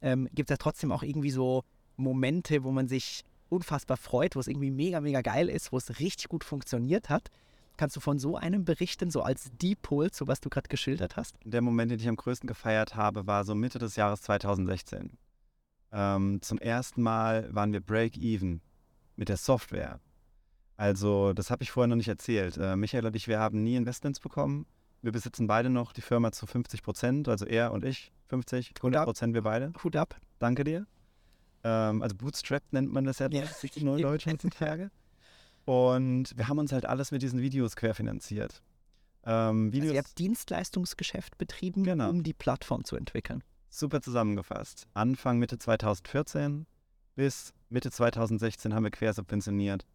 ähm, gibt es ja trotzdem auch irgendwie so Momente, wo man sich unfassbar freut, wo es irgendwie mega, mega geil ist, wo es richtig gut funktioniert hat. Kannst du von so einem berichten, so als Dipol, so was du gerade geschildert hast? Der Moment, den ich am größten gefeiert habe, war so Mitte des Jahres 2016. Ähm, zum ersten Mal waren wir Break-Even mit der Software. Also, das habe ich vorher noch nicht erzählt. Äh, Michael und ich, wir haben nie Investments bekommen. Wir besitzen beide noch die Firma zu 50 Prozent, also er und ich 50, 100 Prozent wir beide. Hut ab. Danke dir. Ähm, also Bootstrap nennt man das ja, Ja. richtig neudeutsch heutzutage. Und wir haben uns halt alles mit diesen Videos querfinanziert. Ähm, Videos, Also ihr habt Dienstleistungsgeschäft betrieben, Genau. um die Plattform zu entwickeln. super zusammengefasst. Anfang Mitte 2014 bis Mitte 2016 haben wir quersubventioniert.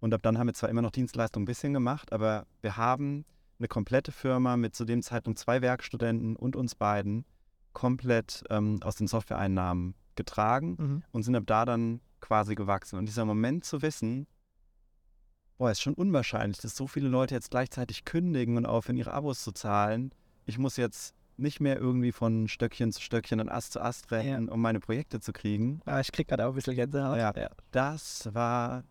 Und ab dann haben wir zwar immer noch Dienstleistungen ein bisschen gemacht, aber wir haben eine komplette Firma mit zu dem Zeitpunkt zwei Werkstudenten und uns beiden komplett ähm, aus den Softwareeinnahmen getragen und sind ab da dann quasi gewachsen. Und dieser Moment zu wissen, boah, ist schon unwahrscheinlich, dass so viele Leute jetzt gleichzeitig kündigen und aufhören, ihre Abos zu zahlen. Ich muss jetzt nicht mehr irgendwie von Stöckchen zu Stöckchen und Ast zu Ast rennen, um meine Projekte zu kriegen. Ah, ich krieg gerade auch ein bisschen Gänsehaut. Ja. Das war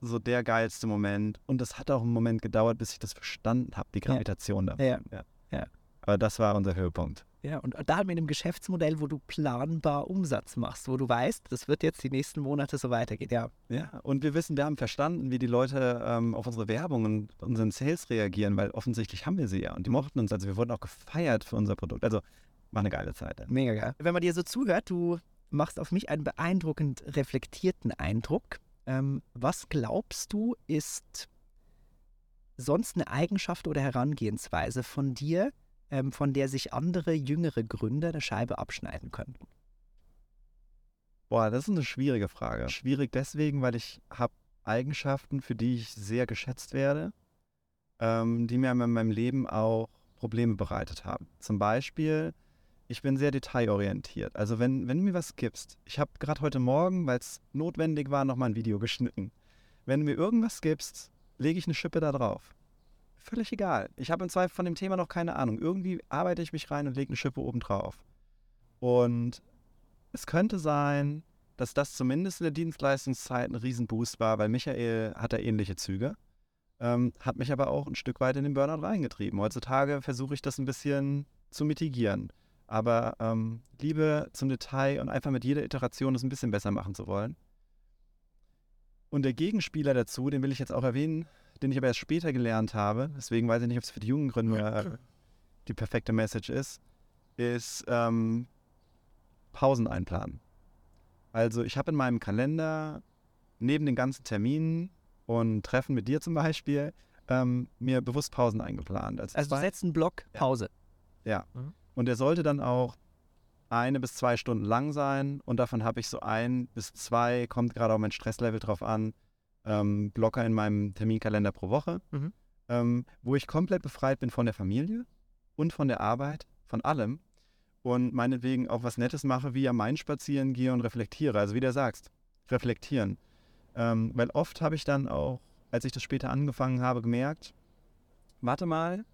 so der geilste Moment. Und das hat auch einen Moment gedauert, bis ich das verstanden habe, die Ja. Gravitation davon. Ja. Ja. Aber das war unser Höhepunkt. Ja, und da mit einem Geschäftsmodell, wo du planbar Umsatz machst, wo du weißt, das wird jetzt die nächsten Monate so weitergehen. Ja, Ja, und wir wissen, wir haben verstanden, wie die Leute ähm, auf unsere Werbung und unseren Sales reagieren, weil offensichtlich haben wir sie ja. Und die mochten uns. Also wir wurden auch gefeiert für unser Produkt. Also war eine geile Zeit. mega geil. Wenn man dir so zuhört, du machst auf mich einen beeindruckend reflektierten Eindruck. Ähm, was glaubst du, ist sonst eine Eigenschaft oder Herangehensweise von dir, ähm, von der sich andere jüngere Gründer eine Scheibe abschneiden könnten? Boah, das ist eine schwierige Frage. Schwierig deswegen, weil ich habe Eigenschaften, für die ich sehr geschätzt werde, ähm, die mir in meinem Leben auch Probleme bereitet haben. Zum Beispiel, ich bin sehr detailorientiert. Also wenn, wenn du mir was gibst, ich habe gerade heute Morgen, weil es notwendig war, nochmal ein Video geschnitten. Wenn du mir irgendwas gibst, lege ich eine Schippe da drauf. Völlig egal. Ich habe im Zweifel von dem Thema noch keine Ahnung. Irgendwie arbeite ich mich rein und lege eine Schippe oben drauf. Und es könnte sein, dass das zumindest in der Dienstleistungszeit ein Riesenboost war, weil Michael hat da ähnliche Züge. Ähm, hat mich aber auch ein Stück weit in den Burnout reingetrieben. Heutzutage versuche ich das ein bisschen zu mitigieren. Aber ähm, Liebe zum Detail und einfach mit jeder Iteration es ein bisschen besser machen zu wollen. Und der Gegenspieler dazu, den will ich jetzt auch erwähnen, den ich aber erst später gelernt habe, deswegen weiß ich nicht, ob es für die jungen Gründer äh, die perfekte Message ist, ist ähm, Pausen einplanen. Also ich habe in meinem Kalender neben den ganzen Terminen und Treffen mit dir zum Beispiel ähm, mir bewusst Pausen eingeplant. Also, also du setzt einen Block Pause. Ja. ja. Mhm. Und der sollte dann auch eine bis zwei Stunden lang sein und davon habe ich so ein bis zwei, kommt gerade auf mein Stresslevel drauf an, ähm, Blocker in meinem Terminkalender pro Woche, mhm. ähm, wo ich komplett befreit bin von der Familie und von der Arbeit, von allem und meinetwegen auch was Nettes mache, wie am Main spazieren gehe und reflektiere. Also wie du sagst, reflektieren. Ähm, weil oft habe ich dann auch, als ich das später angefangen habe, gemerkt, warte mal,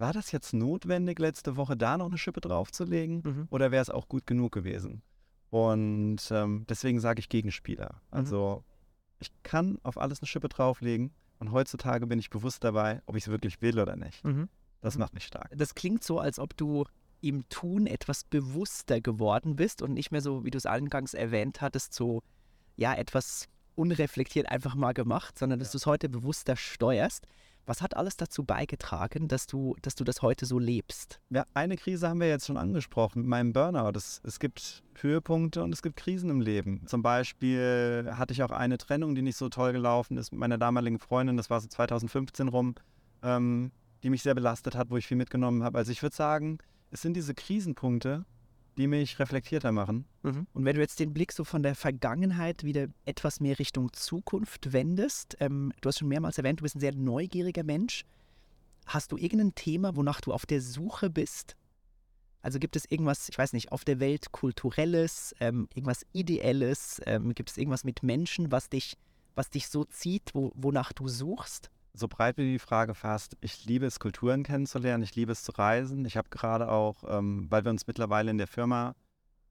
war das jetzt notwendig, letzte Woche da noch eine Schippe draufzulegen? Mhm. Oder wäre es auch gut genug gewesen? Und ähm, deswegen sage ich Gegenspieler. Mhm. Also ich kann auf alles eine Schippe drauflegen und heutzutage bin ich bewusst dabei, ob ich es wirklich will oder nicht. Mhm. Das mhm. macht mich stark. Das klingt so, als ob du im Tun etwas bewusster geworden bist und nicht mehr so, wie du es eingangs erwähnt hattest, so ja etwas unreflektiert einfach mal gemacht, sondern dass ja. du es heute bewusster steuerst. Was hat alles dazu beigetragen, dass du, dass du das heute so lebst? Ja, eine Krise haben wir jetzt schon angesprochen, mit meinem Burnout. Es, es gibt Höhepunkte und es gibt Krisen im Leben. Zum Beispiel hatte ich auch eine Trennung, die nicht so toll gelaufen ist mit meiner damaligen Freundin, das war so 2015 rum, ähm, die mich sehr belastet hat, wo ich viel mitgenommen habe. Also ich würde sagen, es sind diese Krisenpunkte, die mich reflektierter machen. Mhm. Und wenn du jetzt den Blick so von der Vergangenheit wieder etwas mehr Richtung Zukunft wendest, ähm, du hast schon mehrmals erwähnt, du bist ein sehr neugieriger Mensch. Hast du irgendein Thema, wonach du auf der Suche bist? Also gibt es irgendwas, ich weiß nicht, auf der Welt kulturelles, ähm, irgendwas ideelles? Ähm, gibt es irgendwas mit Menschen, was dich, was dich so zieht, wo, wonach du suchst? So breit wie die Frage fasst, ich liebe es, Kulturen kennenzulernen, ich liebe es zu reisen. Ich habe gerade auch, ähm, weil wir uns mittlerweile in der Firma,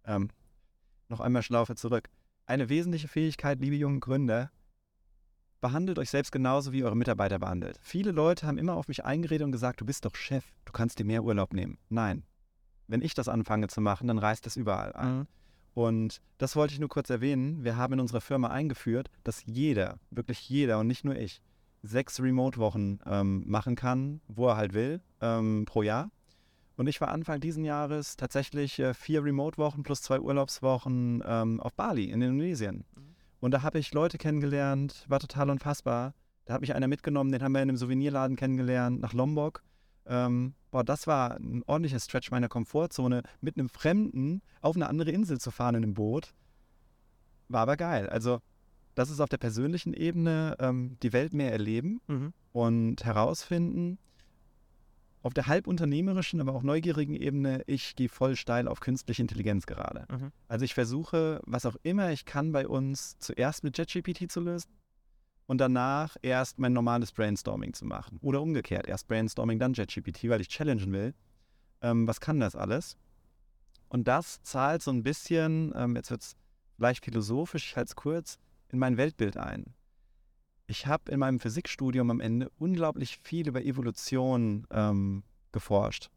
ähm, noch einmal Schlaufe zurück, eine wesentliche Fähigkeit, liebe jungen Gründer, behandelt euch selbst genauso, wie eure Mitarbeiter behandelt. Viele Leute haben immer auf mich eingeredet und gesagt, du bist doch Chef, du kannst dir mehr Urlaub nehmen. Nein. Wenn ich das anfange zu machen, dann reißt das überall an. Mhm. Und das wollte ich nur kurz erwähnen. Wir haben in unserer Firma eingeführt, dass jeder, wirklich jeder und nicht nur ich, sechs Remote-Wochen ähm, machen kann, wo er halt will, ähm, pro Jahr. Und ich war Anfang diesen Jahres tatsächlich äh, vier Remote-Wochen plus zwei Urlaubswochen ähm, auf Bali in Indonesien. Mhm. Und da habe ich Leute kennengelernt, war total unfassbar. Da hat mich einer mitgenommen, den haben wir in einem Souvenirladen kennengelernt, nach Lombok. Ähm, boah, das war ein ordentlicher Stretch meiner Komfortzone, mit einem Fremden auf eine andere Insel zu fahren in einem Boot. War aber geil. Also das ist auf der persönlichen Ebene ähm, die Welt mehr erleben mhm. und herausfinden. Auf der halbunternehmerischen, aber auch neugierigen Ebene, ich gehe voll steil auf künstliche Intelligenz gerade. Mhm. Also ich versuche, was auch immer ich kann bei uns, zuerst mit JetGPT zu lösen und danach erst mein normales Brainstorming zu machen. Oder umgekehrt, erst Brainstorming, dann JetGPT, weil ich challengen will. Ähm, was kann das alles? Und das zahlt so ein bisschen, ähm, jetzt wird es leicht philosophisch, ich halte es kurz, in mein Weltbild ein. Ich habe in meinem Physikstudium am Ende unglaublich viel über Evolution ähm, geforscht.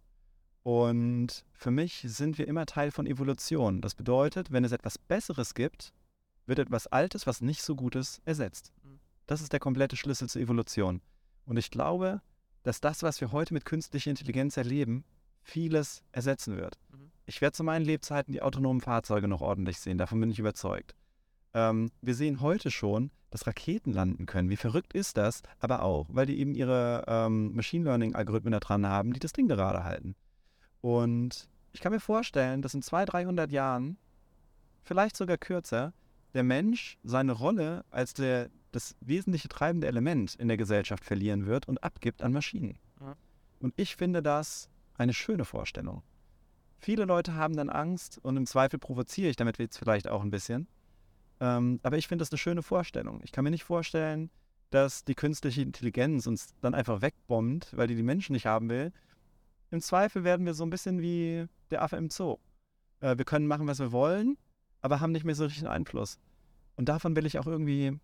Und für mich sind wir immer Teil von Evolution. Das bedeutet, wenn es etwas Besseres gibt, wird etwas Altes, was nicht so gut ist, ersetzt. Mhm. Das ist der komplette Schlüssel zur Evolution. Und ich glaube, dass das, was wir heute mit künstlicher Intelligenz erleben, vieles ersetzen wird. Mhm. Ich werde zu meinen Lebzeiten die autonomen Fahrzeuge noch ordentlich sehen, davon bin ich überzeugt. Ähm, wir sehen heute schon, dass Raketen landen können. Wie verrückt ist das? Aber auch, weil die eben ihre ähm, Machine Learning-Algorithmen da dran haben, die das Ding gerade halten. Und ich kann mir vorstellen, dass in 200, 300 Jahren, vielleicht sogar kürzer, der Mensch seine Rolle als der, das wesentliche treibende Element in der Gesellschaft verlieren wird und abgibt an Maschinen. Ja. Und ich finde das eine schöne Vorstellung. Viele Leute haben dann Angst und im Zweifel provoziere ich damit jetzt vielleicht auch ein bisschen. Ähm, aber ich finde das eine schöne Vorstellung. Ich kann mir nicht vorstellen, dass die künstliche Intelligenz uns dann einfach wegbombt, weil die die Menschen nicht haben will. Im Zweifel werden wir so ein bisschen wie der Affe im Zoo. Äh, wir können machen, was wir wollen, aber haben nicht mehr so richtig Einfluss. Und davon will ich auch irgendwie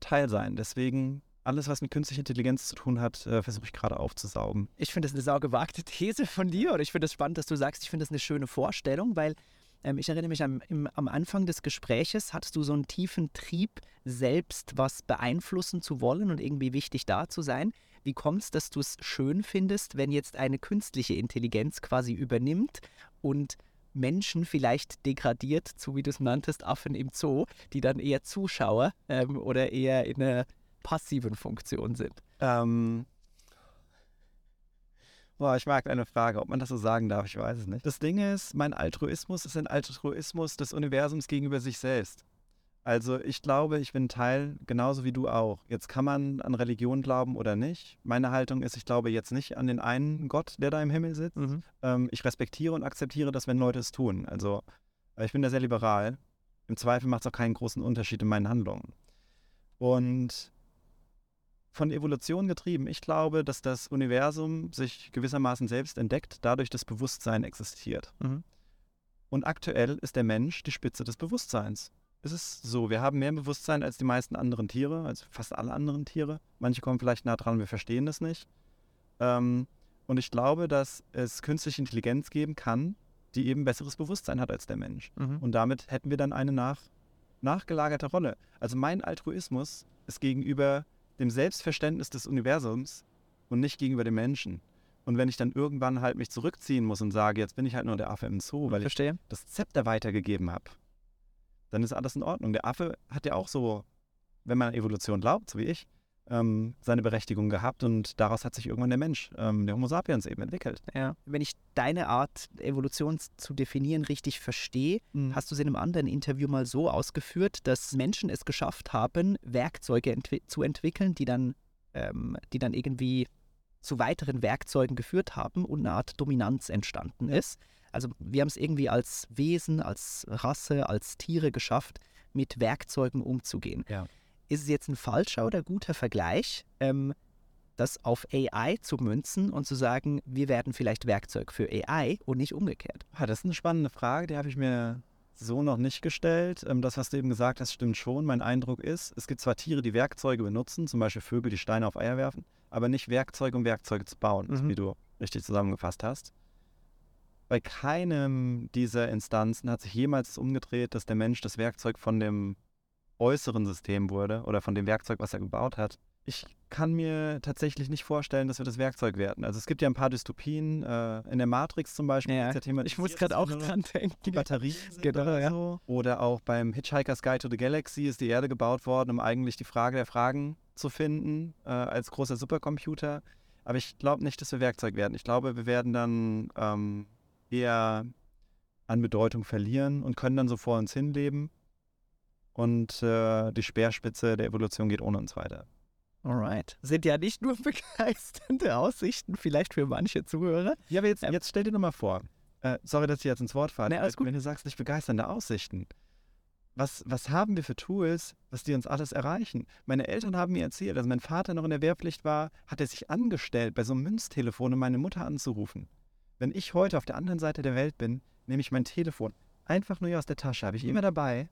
Teil sein. Deswegen alles, was mit künstlicher Intelligenz zu tun hat, äh, versuche ich gerade aufzusaugen. Ich finde das eine saugewagte These von dir oder ich finde es das spannend, dass du sagst, ich finde das eine schöne Vorstellung, weil ähm, ich erinnere mich am, im, am Anfang des Gespräches, hattest du so einen tiefen Trieb, selbst was beeinflussen zu wollen und irgendwie wichtig da zu sein. Wie kommt es, dass du es schön findest, wenn jetzt eine künstliche Intelligenz quasi übernimmt und Menschen vielleicht degradiert zu, wie du es nanntest, Affen im Zoo, die dann eher Zuschauer ähm, oder eher in einer passiven Funktion sind? Ähm, Boah, ich mag eine Frage, ob man das so sagen darf, ich weiß es nicht. Das Ding ist, mein Altruismus ist ein Altruismus des Universums gegenüber sich selbst. Also ich glaube, ich bin Teil, genauso wie du auch. Jetzt kann man an Religion glauben oder nicht. Meine Haltung ist, ich glaube jetzt nicht an den einen Gott, der da im Himmel sitzt. Mhm. Ähm, ich respektiere und akzeptiere das, wenn Leute es tun. Also äh, ich bin da sehr liberal. Im Zweifel macht es auch keinen großen Unterschied in meinen Handlungen. Und von Evolution getrieben. Ich glaube, dass das Universum sich gewissermaßen selbst entdeckt, dadurch das Bewusstsein existiert. Mhm. Und aktuell ist der Mensch die Spitze des Bewusstseins. Es ist so, wir haben mehr Bewusstsein als die meisten anderen Tiere, als fast alle anderen Tiere. Manche kommen vielleicht nah dran, wir verstehen das nicht. Ähm, und ich glaube, dass es künstliche Intelligenz geben kann, die eben besseres Bewusstsein hat als der Mensch. Mhm. Und damit hätten wir dann eine nach, nachgelagerte Rolle. Also mein Altruismus ist gegenüber dem Selbstverständnis des Universums und nicht gegenüber dem Menschen. Und wenn ich dann irgendwann halt mich zurückziehen muss und sage, jetzt bin ich halt nur der Affe im Zoo, weil Verstehe. ich das Zepter weitergegeben habe, dann ist alles in Ordnung. Der Affe hat ja auch so, wenn man an Evolution glaubt, so wie ich, ähm, seine Berechtigung gehabt und daraus hat sich irgendwann der Mensch, ähm, der Homo sapiens eben entwickelt. Ja. Wenn ich deine Art, Evolution zu definieren, richtig verstehe, mhm. hast du es in einem anderen Interview mal so ausgeführt, dass Menschen es geschafft haben, Werkzeuge entwi zu entwickeln, die dann, ähm, die dann irgendwie zu weiteren Werkzeugen geführt haben und eine Art Dominanz entstanden ist. Also wir haben es irgendwie als Wesen, als Rasse, als Tiere geschafft, mit Werkzeugen umzugehen. Ja ist es jetzt ein falscher oder guter Vergleich, ähm, das auf AI zu münzen und zu sagen, wir werden vielleicht Werkzeug für AI und nicht umgekehrt? Ja, ah, das ist eine spannende Frage, die habe ich mir so noch nicht gestellt. Ähm, das, was du eben gesagt hast, stimmt schon. Mein Eindruck ist, es gibt zwar Tiere, die Werkzeuge benutzen, zum Beispiel Vögel, die Steine auf Eier werfen, aber nicht Werkzeuge, um Werkzeuge zu bauen, mhm. wie du richtig zusammengefasst hast. Bei keinem dieser Instanzen hat sich jemals umgedreht, dass der Mensch das Werkzeug von dem äußeren System wurde oder von dem Werkzeug, was er gebaut hat. Ich kann mir tatsächlich nicht vorstellen, dass wir das Werkzeug werden. Also es gibt ja ein paar Dystopien, äh, in der Matrix zum Beispiel. Ja, ja ich muss gerade auch dran denken. Die Batterien genau, oder ja. so. Oder auch beim Hitchhiker's Guide to the Galaxy ist die Erde gebaut worden, um eigentlich die Frage der Fragen zu finden, äh, als großer Supercomputer. Aber ich glaube nicht, dass wir Werkzeug werden. Ich glaube, wir werden dann ähm, eher an Bedeutung verlieren und können dann so vor uns hinleben und äh, die Speerspitze der Evolution geht ohne uns weiter. Alright. Sind ja nicht nur begeisternde Aussichten, vielleicht für manche Zuhörer. Ja, aber jetzt, ähm, jetzt stell dir doch mal vor, äh, sorry, dass ich jetzt ins Wort falle, nee, alles gut. wenn du sagst, nicht begeisternde Aussichten. Was, was haben wir für Tools, was die uns alles erreichen? Meine Eltern haben mir erzählt, als mein Vater noch in der Wehrpflicht war, hat er sich angestellt, bei so einem Münztelefon, um meine Mutter anzurufen. Wenn ich heute auf der anderen Seite der Welt bin, nehme ich mein Telefon einfach nur hier aus der Tasche, habe ich immer dabei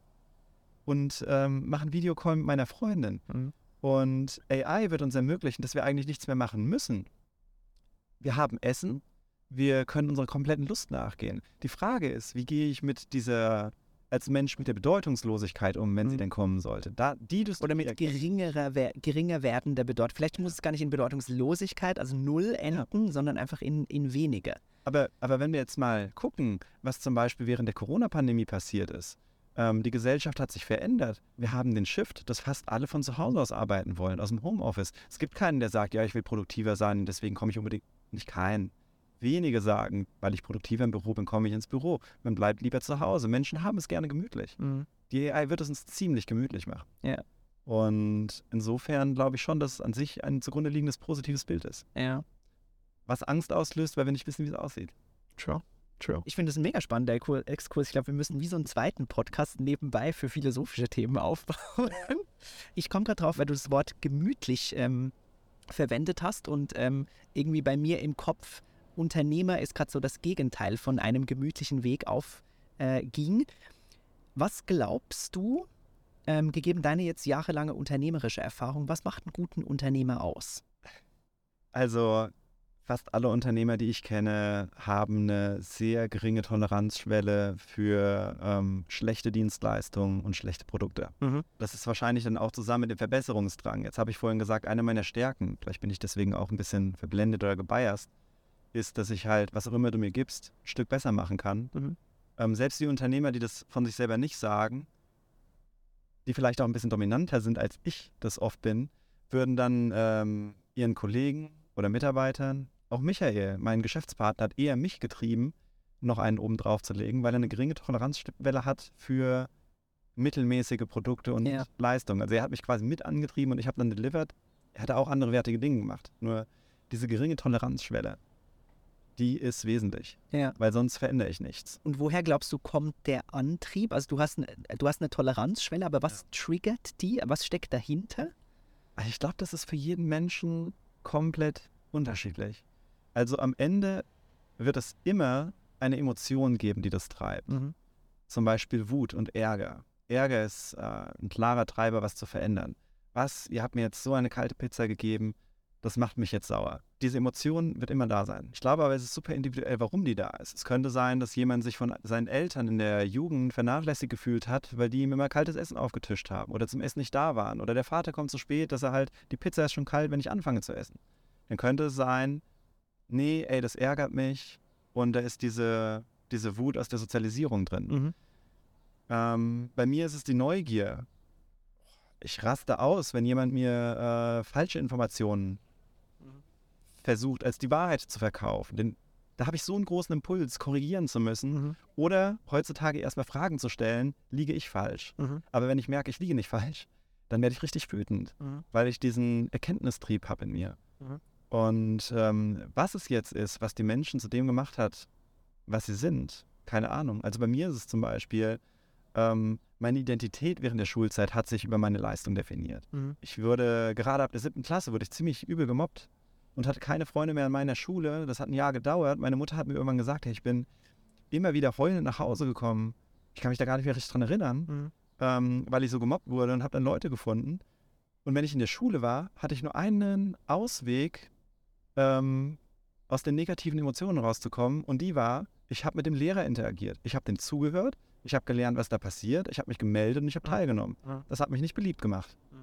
und ähm, machen Videocall mit meiner Freundin. Mhm. Und AI wird uns ermöglichen, dass wir eigentlich nichts mehr machen müssen. Wir haben Essen, wir können unserer kompletten Lust nachgehen. Die Frage ist, wie gehe ich mit dieser als Mensch mit der Bedeutungslosigkeit um, wenn mhm. sie denn kommen sollte. Da, die Oder mit geringerer, geringer werdender Bedeutung. Vielleicht muss es gar nicht in Bedeutungslosigkeit, also null enden, ja. sondern einfach in, in weniger. Aber, aber wenn wir jetzt mal gucken, was zum Beispiel während der Corona-Pandemie passiert ist, ähm, die Gesellschaft hat sich verändert. Wir haben den Shift, dass fast alle von zu Hause aus arbeiten wollen, aus dem Homeoffice. Es gibt keinen, der sagt, ja, ich will produktiver sein, deswegen komme ich unbedingt. Nicht keinen. Wenige sagen, weil ich produktiver im Büro bin, komme ich ins Büro. Man bleibt lieber zu Hause. Menschen haben es gerne gemütlich. Mhm. Die AI wird es uns ziemlich gemütlich machen. Ja. Und insofern glaube ich schon, dass es an sich ein zugrunde liegendes positives Bild ist. Ja. Was Angst auslöst, weil wir nicht wissen, wie es aussieht. True. True. Ich finde das ein mega spannender Exkurs. Ich glaube, wir müssen wie so einen zweiten Podcast nebenbei für philosophische Themen aufbauen. Ich komme gerade drauf, weil du das Wort gemütlich ähm, verwendet hast und ähm, irgendwie bei mir im Kopf Unternehmer ist gerade so das Gegenteil von einem gemütlichen Weg aufging. Äh, Was glaubst du, ähm, gegeben deine jetzt jahrelange unternehmerische Erfahrung, was macht einen guten Unternehmer aus? Also fast alle Unternehmer, die ich kenne, haben eine sehr geringe Toleranzschwelle für ähm, schlechte Dienstleistungen und schlechte Produkte. Mhm. Das ist wahrscheinlich dann auch zusammen mit dem Verbesserungsdrang. Jetzt habe ich vorhin gesagt, eine meiner Stärken, vielleicht bin ich deswegen auch ein bisschen verblendet oder gebiased, ist, dass ich halt, was auch immer du mir gibst, ein Stück besser machen kann. Mhm. Ähm, selbst die Unternehmer, die das von sich selber nicht sagen, die vielleicht auch ein bisschen dominanter sind, als ich das oft bin, würden dann ähm, ihren Kollegen oder Mitarbeitern auch Michael, mein Geschäftspartner, hat eher mich getrieben, noch einen oben drauf zu legen, weil er eine geringe Toleranzwelle hat für mittelmäßige Produkte und Ja. Leistungen. Also er hat mich quasi mit angetrieben und ich habe dann delivered. Er hat auch andere wertige Dinge gemacht. Nur diese geringe Toleranzschwelle, die ist wesentlich, Ja. weil sonst verändere ich nichts. Und woher glaubst du, kommt der Antrieb? Also du hast, ne, du hast eine Toleranzschwelle, aber was triggert die? Was steckt dahinter? Also Ich glaube, das ist für jeden Menschen komplett unterschiedlich. Also am Ende wird es immer eine Emotion geben, die das treibt. Zum Beispiel Wut und Ärger. Ärger ist äh, ein klarer Treiber, was zu verändern. Was, ihr habt mir jetzt so eine kalte Pizza gegeben, das macht mich jetzt sauer. Diese Emotion wird immer da sein. Ich glaube aber, es ist super individuell, warum die da ist. Es könnte sein, dass jemand sich von seinen Eltern in der Jugend vernachlässigt gefühlt hat, weil die ihm immer kaltes Essen aufgetischt haben oder zum Essen nicht da waren. Oder der Vater kommt zu spät, dass er halt, die Pizza ist schon kalt, wenn ich anfange zu essen. Dann könnte es sein, nee, ey, das ärgert mich und da ist diese, diese Wut aus der Sozialisierung drin. Mhm. Ähm, bei mir ist es die Neugier. Ich raste aus, wenn jemand mir äh, falsche Informationen Mhm. versucht, als die Wahrheit zu verkaufen. Denn da habe ich so einen großen Impuls, korrigieren zu müssen. Mhm. Oder heutzutage erstmal Fragen zu stellen, liege ich falsch? Mhm. Aber wenn ich merke, ich liege nicht falsch, dann werde ich richtig wütend, Mhm. weil ich diesen Erkenntnistrieb habe in mir. Und ähm, was es jetzt ist, was die Menschen zu dem gemacht hat, was sie sind, keine Ahnung. Also bei mir ist es zum Beispiel, ähm, meine Identität während der Schulzeit hat sich über meine Leistung definiert. Mhm. Ich wurde, gerade ab der siebten Klasse, wurde ich ziemlich übel gemobbt und hatte keine Freunde mehr in meiner Schule. Das hat ein Jahr gedauert. Meine Mutter hat mir irgendwann gesagt, hey, ich bin immer wieder heulend nach Hause gekommen. Ich kann mich da gar nicht mehr richtig dran erinnern, Mhm. ähm, weil ich so gemobbt wurde und habe dann Leute gefunden. Und wenn ich in der Schule war, hatte ich nur einen Ausweg, ähm, aus den negativen Emotionen rauszukommen. Und die war, ich habe mit dem Lehrer interagiert. Ich habe dem zugehört, ich habe gelernt, was da passiert, ich habe mich gemeldet und ich habe Mhm. teilgenommen. Das hat mich nicht beliebt gemacht. Mhm.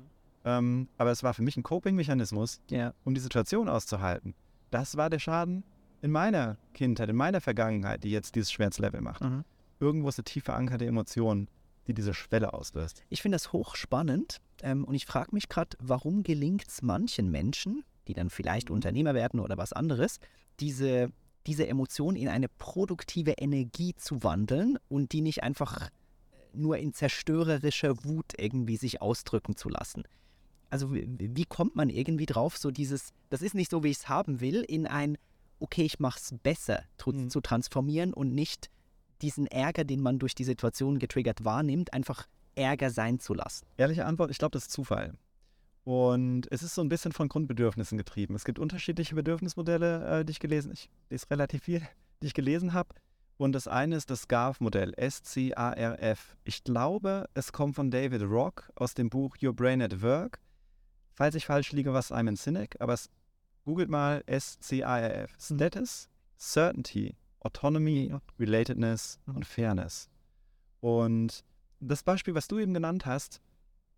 Ähm, aber es war für mich ein Coping-Mechanismus, Ja. um die Situation auszuhalten. Das war der Schaden in meiner Kindheit, in meiner Vergangenheit, die jetzt dieses Schmerzlevel macht. Mhm. Irgendwo ist eine tief verankerte Emotion, die diese Schwelle auslöst. Ich finde das hochspannend ähm, und ich frage mich gerade, warum gelingt es manchen Menschen, die dann vielleicht Unternehmer werden oder was anderes, diese, diese Emotion in eine produktive Energie zu wandeln und die nicht einfach nur in zerstörerischer Wut irgendwie sich ausdrücken zu lassen. Also wie, kommt man irgendwie drauf, so dieses, das ist nicht so, wie ich es haben will, in ein, okay, ich mach's besser tru- Mhm. zu transformieren und nicht diesen Ärger, den man durch die Situation getriggert wahrnimmt, einfach Ärger sein zu lassen. Ehrliche Antwort, ich glaube, das ist Zufall. Und es ist so ein bisschen von Grundbedürfnissen getrieben. Es gibt unterschiedliche Bedürfnismodelle, äh, die ich gelesen Ich lese relativ viel, die ich gelesen habe. Und das eine ist das SCARF-Modell, S-C-A-R-F. Ich glaube, es kommt von David Rock aus dem Buch Your Brain at Work. Falls ich falsch liege, was Simon Sinek, aber es, googelt mal S-C-A-R-F. Status, Certainty, Autonomy, Relatedness Mhm. und Fairness. Und das Beispiel, was du eben genannt hast,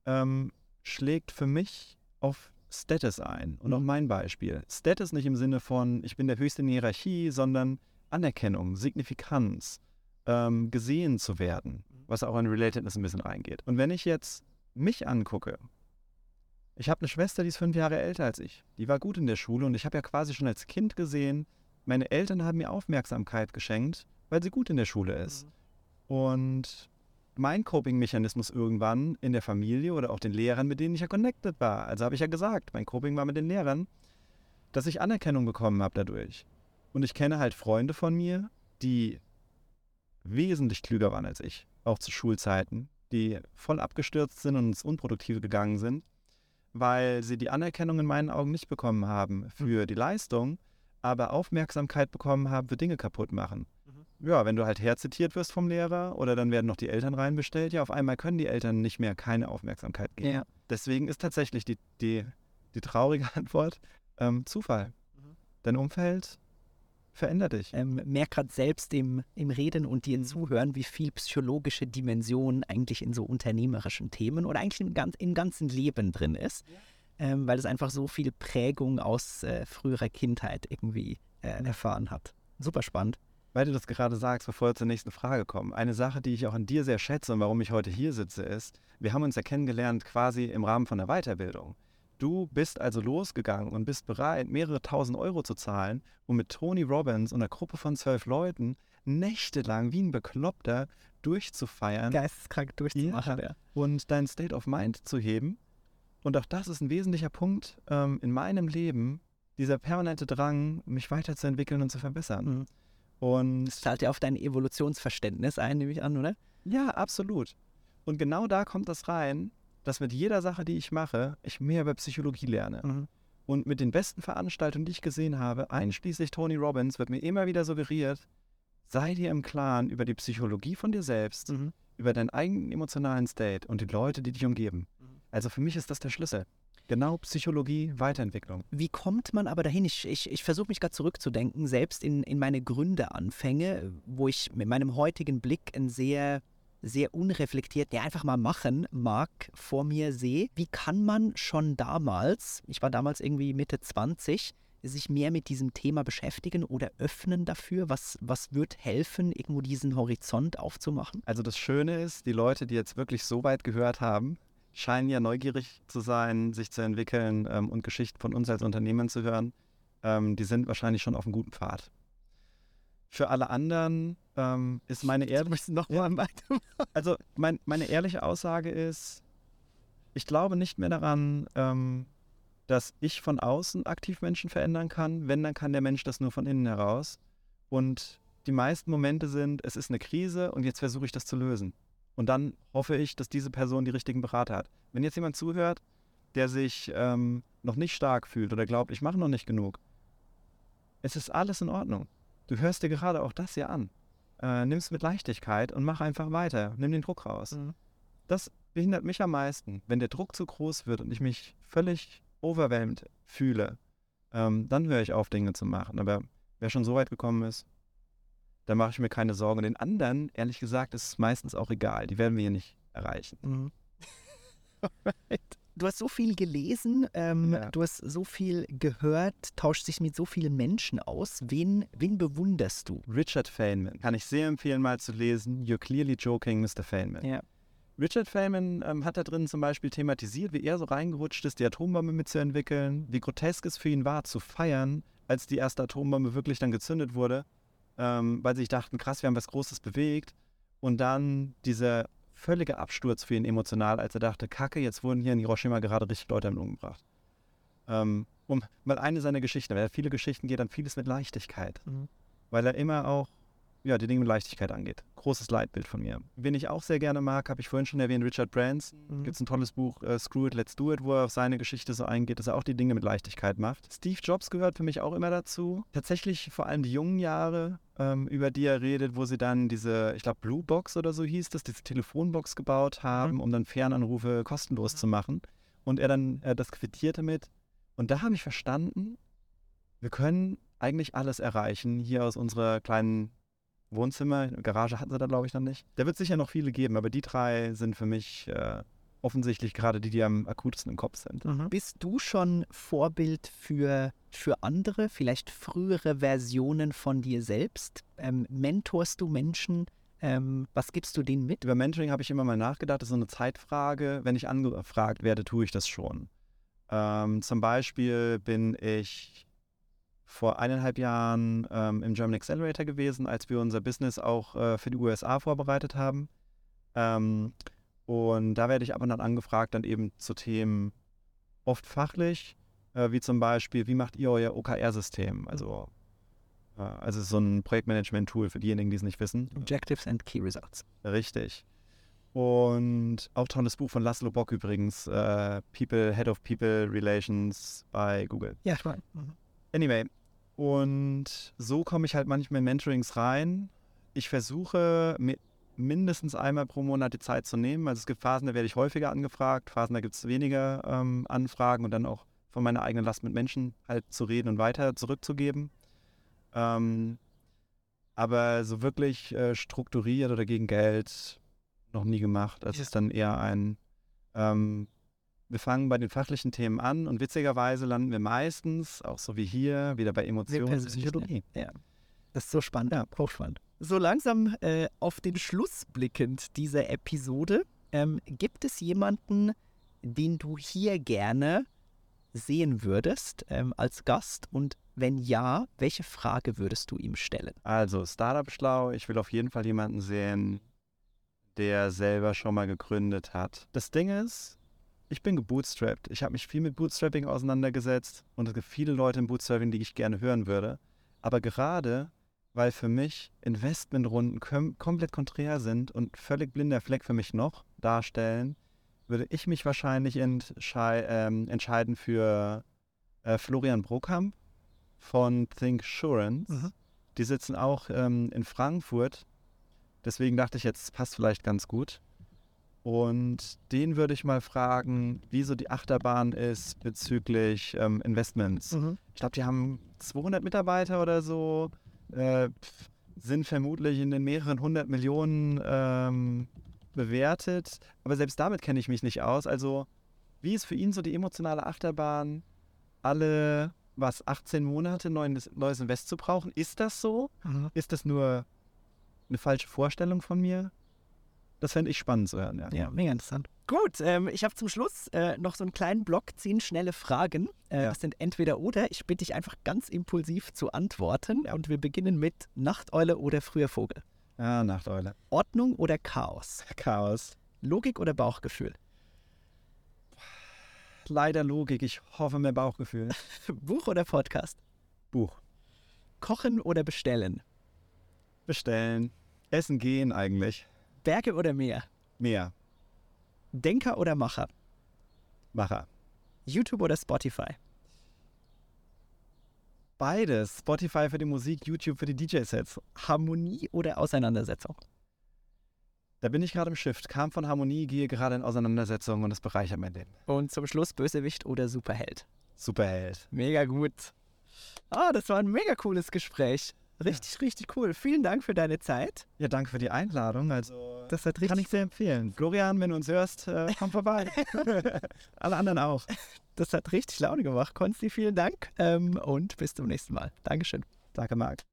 ähm, schlägt für mich auf Status ein und auch mein Beispiel. Status nicht im Sinne von, ich bin der Höchste in der Hierarchie, sondern Anerkennung, Signifikanz, ähm, gesehen zu werden, was auch in Relatedness ein bisschen reingeht. Und wenn ich jetzt mich angucke, ich habe eine Schwester, die ist fünf Jahre älter als ich. Die war gut in der Schule und ich habe ja quasi schon als Kind gesehen, meine Eltern haben mir Aufmerksamkeit geschenkt, weil sie gut in der Schule ist. Und mein Coping-Mechanismus irgendwann in der Familie oder auch den Lehrern, mit denen ich ja connected war. Also habe ich ja gesagt, mein Coping war mit den Lehrern, dass ich Anerkennung bekommen habe dadurch. Und ich kenne halt Freunde von mir, die wesentlich klüger waren als ich, auch zu Schulzeiten, die voll abgestürzt sind und ins Unproduktive gegangen sind, weil sie die Anerkennung in meinen Augen nicht bekommen haben für die Leistung, aber Aufmerksamkeit bekommen haben für Dinge kaputt machen. Ja, wenn du halt herzitiert wirst vom Lehrer oder dann werden noch die Eltern reinbestellt, ja, auf einmal können die Eltern nicht mehr keine Aufmerksamkeit geben. Ja. Deswegen ist tatsächlich die, die, die traurige Antwort ähm, Zufall. Mhm. Dein Umfeld verändert dich. Ähm, merk gerade selbst im, im Reden und dir Zuhören, wie viel psychologische Dimension eigentlich in so unternehmerischen Themen oder eigentlich im, ganz, im ganzen Leben drin ist. Ähm, weil es einfach so viel Prägung aus äh, früherer Kindheit irgendwie äh, erfahren hat. Super spannend. Weil du das gerade sagst, bevor wir zur nächsten Frage kommen. Eine Sache, die ich auch an dir sehr schätze und warum ich heute hier sitze, ist, wir haben uns ja kennengelernt quasi im Rahmen von der Weiterbildung. Du bist also losgegangen und bist bereit, mehrere tausend Euro zu zahlen, um mit Tony Robbins und einer Gruppe von zwölf Leuten nächtelang wie ein Bekloppter durchzufeiern Geisteskrank durchzumachen. Ja. und dein State of Mind zu heben. Und auch das ist ein wesentlicher Punkt ähm, in meinem Leben, dieser permanente Drang, mich weiterzuentwickeln und zu verbessern. Mhm. Und Das zahlt ja auf dein Evolutionsverständnis ein, nehme ich an, oder? ja, absolut. Und genau da kommt das rein, dass mit jeder Sache, die ich mache, ich mehr über Psychologie lerne. Mhm. Und mit den besten Veranstaltungen, die ich gesehen habe, einschließlich Tony Robbins, wird mir immer wieder suggeriert, sei dir im Klaren über die Psychologie von dir selbst, Mhm. über deinen eigenen emotionalen State und die Leute, die dich umgeben. Mhm. Also für mich ist das der Schlüssel. Genau Psychologie, Weiterentwicklung. Wie kommt man aber dahin? Ich, ich, ich versuche mich gerade zurückzudenken, selbst in, in meine Gründeanfänge, wo ich mit meinem heutigen Blick ein sehr, sehr unreflektiert, ja einfach mal machen mag, vor mir sehe. Wie kann man schon damals, ich war damals irgendwie Mitte 20, sich mehr mit diesem Thema beschäftigen oder öffnen dafür? Was, was wird helfen, irgendwo diesen Horizont aufzumachen? Also das Schöne ist, die Leute, die jetzt wirklich so weit gehört haben, scheinen ja neugierig zu sein, sich zu entwickeln ähm, und Geschichten von uns als Unternehmen zu hören. Ähm, die sind wahrscheinlich schon auf einem guten Pfad. Für alle anderen ähm, ist meine ehrliche, noch mal also mein, meine ehrliche Aussage ist, ich glaube nicht mehr daran, ähm, dass ich von außen aktiv Menschen verändern kann. Wenn, dann kann der Mensch das nur von innen heraus. Und die meisten Momente sind, es ist eine Krise und jetzt versuche ich das zu lösen. Und dann hoffe ich, dass diese Person die richtigen Berater hat. Wenn jetzt jemand zuhört, der sich ähm, noch nicht stark fühlt oder glaubt, ich mache noch nicht genug, es ist alles in Ordnung. Du hörst dir gerade auch das hier an. Äh, Nimm es mit Leichtigkeit und mach einfach weiter. Nimm den Druck raus. Mhm. Das behindert mich am meisten. Wenn der Druck zu groß wird und ich mich völlig overwhelmed fühle, ähm, dann höre ich auf, Dinge zu machen. Aber wer schon so weit gekommen ist, da mache ich mir keine Sorgen. Und den anderen, ehrlich gesagt, ist es meistens auch egal. Die werden wir hier nicht erreichen. Mhm. Du hast so viel gelesen, ähm, Ja. du hast so viel gehört, tauscht sich mit so vielen Menschen aus. Wen, wen bewunderst du? Richard Feynman kann ich sehr empfehlen, mal zu lesen. You're clearly joking, Mr. Feynman. Ja. Richard Feynman ähm, hat da drin zum Beispiel thematisiert, wie er so reingerutscht ist, die Atombombe mitzuentwickeln, wie grotesk es für ihn war, zu feiern, als die erste Atombombe wirklich dann gezündet wurde, ähm, weil sie sich dachten, krass, wir haben was Großes bewegt. Und dann dieser völlige Absturz für ihn emotional, als er dachte, kacke, jetzt wurden hier in Hiroshima gerade richtig Leute umgebracht. Ähm, um mal eine seiner Geschichten, weil er viele Geschichten geht dann vieles mit Leichtigkeit, Mhm. weil er immer auch ja, die Dinge mit Leichtigkeit angeht. Großes Leitbild von mir. Wen ich auch sehr gerne mag, habe ich vorhin schon erwähnt, Richard Branson. Mhm. Gibt es ein tolles Buch, äh, Screw It, Let's Do It, wo er auf seine Geschichte so eingeht, dass er auch die Dinge mit Leichtigkeit macht. Steve Jobs gehört für mich auch immer dazu. Tatsächlich vor allem die jungen Jahre, ähm, über die er redet, wo sie dann diese, ich glaube, Blue Box oder so hieß das, diese Telefonbox gebaut haben, um dann Fernanrufe kostenlos zu machen. Und er dann äh, das quittierte mit. Und da habe ich verstanden, wir können eigentlich alles erreichen hier aus unserer kleinen Wohnzimmer. Garage hatten sie da, glaube ich, noch nicht. Da wird sicher noch viele geben, aber die drei sind für mich äh, offensichtlich gerade die, die am akutesten im Kopf sind. Bist du schon Vorbild für, für andere, vielleicht frühere Versionen von dir selbst? Ähm, mentorst du Menschen? Ähm, was gibst du denen mit? Über Mentoring habe ich immer mal nachgedacht. Das ist so eine Zeitfrage. Wenn ich angefragt werde, tue ich das schon. Ähm, zum Beispiel bin ich vor eineinhalb Jahren ähm, im German Accelerator gewesen, als wir unser Business auch äh, für die USA vorbereitet haben. Ähm, und da werde ich ab und an angefragt, dann eben zu Themen oft fachlich, äh, wie zum Beispiel, wie macht ihr euer OKR-System? Also, äh, also so ein Projektmanagement-Tool für diejenigen, die es nicht wissen. Objectives and Key Results. Richtig. Und auch tolles Buch von Laszlo Bock übrigens, äh, People, Head of People Relations bei Google. Ja, ich meine. Mhm. Anyway, und so komme ich halt manchmal in Mentorings rein, ich versuche mir mindestens einmal pro Monat die Zeit zu nehmen. Also es gibt Phasen, da werde ich häufiger angefragt, Phasen, da gibt es weniger ähm, Anfragen und dann auch von meiner eigenen Last mit Menschen halt zu reden und weiter zurückzugeben. Ähm, aber so wirklich äh, strukturiert oder gegen Geld noch nie gemacht. Es Ja. ist dann eher ein, ähm, wir fangen bei den fachlichen Themen an und witzigerweise landen wir meistens, auch so wie hier, wieder bei Emotionspsychologie. Ja. Das ist so spannend. Ja, hochspannend. So langsam äh, auf den Schluss blickend dieser Episode, ähm, gibt es jemanden, den du hier gerne sehen würdest ähm, als Gast? Und wenn ja, welche Frage würdest du ihm stellen? Also, Startup schlau, ich will auf jeden Fall jemanden sehen, der selber schon mal gegründet hat. Das Ding ist, ich bin gebootstrapped. Ich habe mich viel mit Bootstrapping auseinandergesetzt und es gibt viele Leute im Bootstrapping, die ich gerne hören würde. Aber gerade, weil für mich Investmentrunden kom komplett konträr sind und völlig blinder Fleck für mich noch darstellen, würde ich mich wahrscheinlich entschei ähm, entscheiden für äh, Florian Brokamp von Thinksurance. Mhm. Die sitzen auch ähm, in Frankfurt. Deswegen dachte ich jetzt, es passt vielleicht ganz gut. Und den würde ich mal fragen, wie so die Achterbahn ist bezüglich ähm, Investments. Ich glaube, die haben 200 Mitarbeiter oder so, äh, sind vermutlich in den mehreren hundert Millionen ähm, bewertet. Aber selbst damit kenne ich mich nicht aus. Also, wie ist für ihn so die emotionale Achterbahn, alle, was, 18 Monate neues, neues Invest zu brauchen? Ist das so? Mhm. Ist das nur eine falsche Vorstellung von mir? Das fände ich spannend zu hören, ja. Ja, mega interessant. Gut, ähm, ich habe zum Schluss äh, noch so einen kleinen Block, zehn schnelle Fragen. Äh, Ja. Das sind entweder oder. Ich bitte dich einfach ganz impulsiv zu antworten. Und wir beginnen mit Nachteule oder früher Vogel. Ja, Nachteule. Ordnung oder Chaos? Chaos. Logik oder Bauchgefühl? Leider Logik. Ich hoffe, mehr Bauchgefühl. Buch oder Podcast? Buch. Kochen oder bestellen? Bestellen. Essen gehen eigentlich. Berge oder Meer? Mehr. Denker oder Macher? Macher. YouTube oder Spotify? Beides. Spotify für die Musik, YouTube für die DJ-Sets. Harmonie oder Auseinandersetzung? Da bin ich gerade im Shift. Kam von Harmonie, gehe gerade in Auseinandersetzung und das bereichert mein Leben. Und zum Schluss Bösewicht oder Superheld? Superheld. Mega gut. Ah, das war ein mega cooles Gespräch. Richtig, richtig cool. Vielen Dank für deine Zeit. Ja, danke für die Einladung. Also, Das hat kann richtig, ich sehr empfehlen. Florian, wenn du uns hörst, äh, komm vorbei. Alle anderen auch. das hat richtig Laune gemacht. Konsti, vielen Dank ähm, und bis zum nächsten Mal. Dankeschön. Danke, Marc.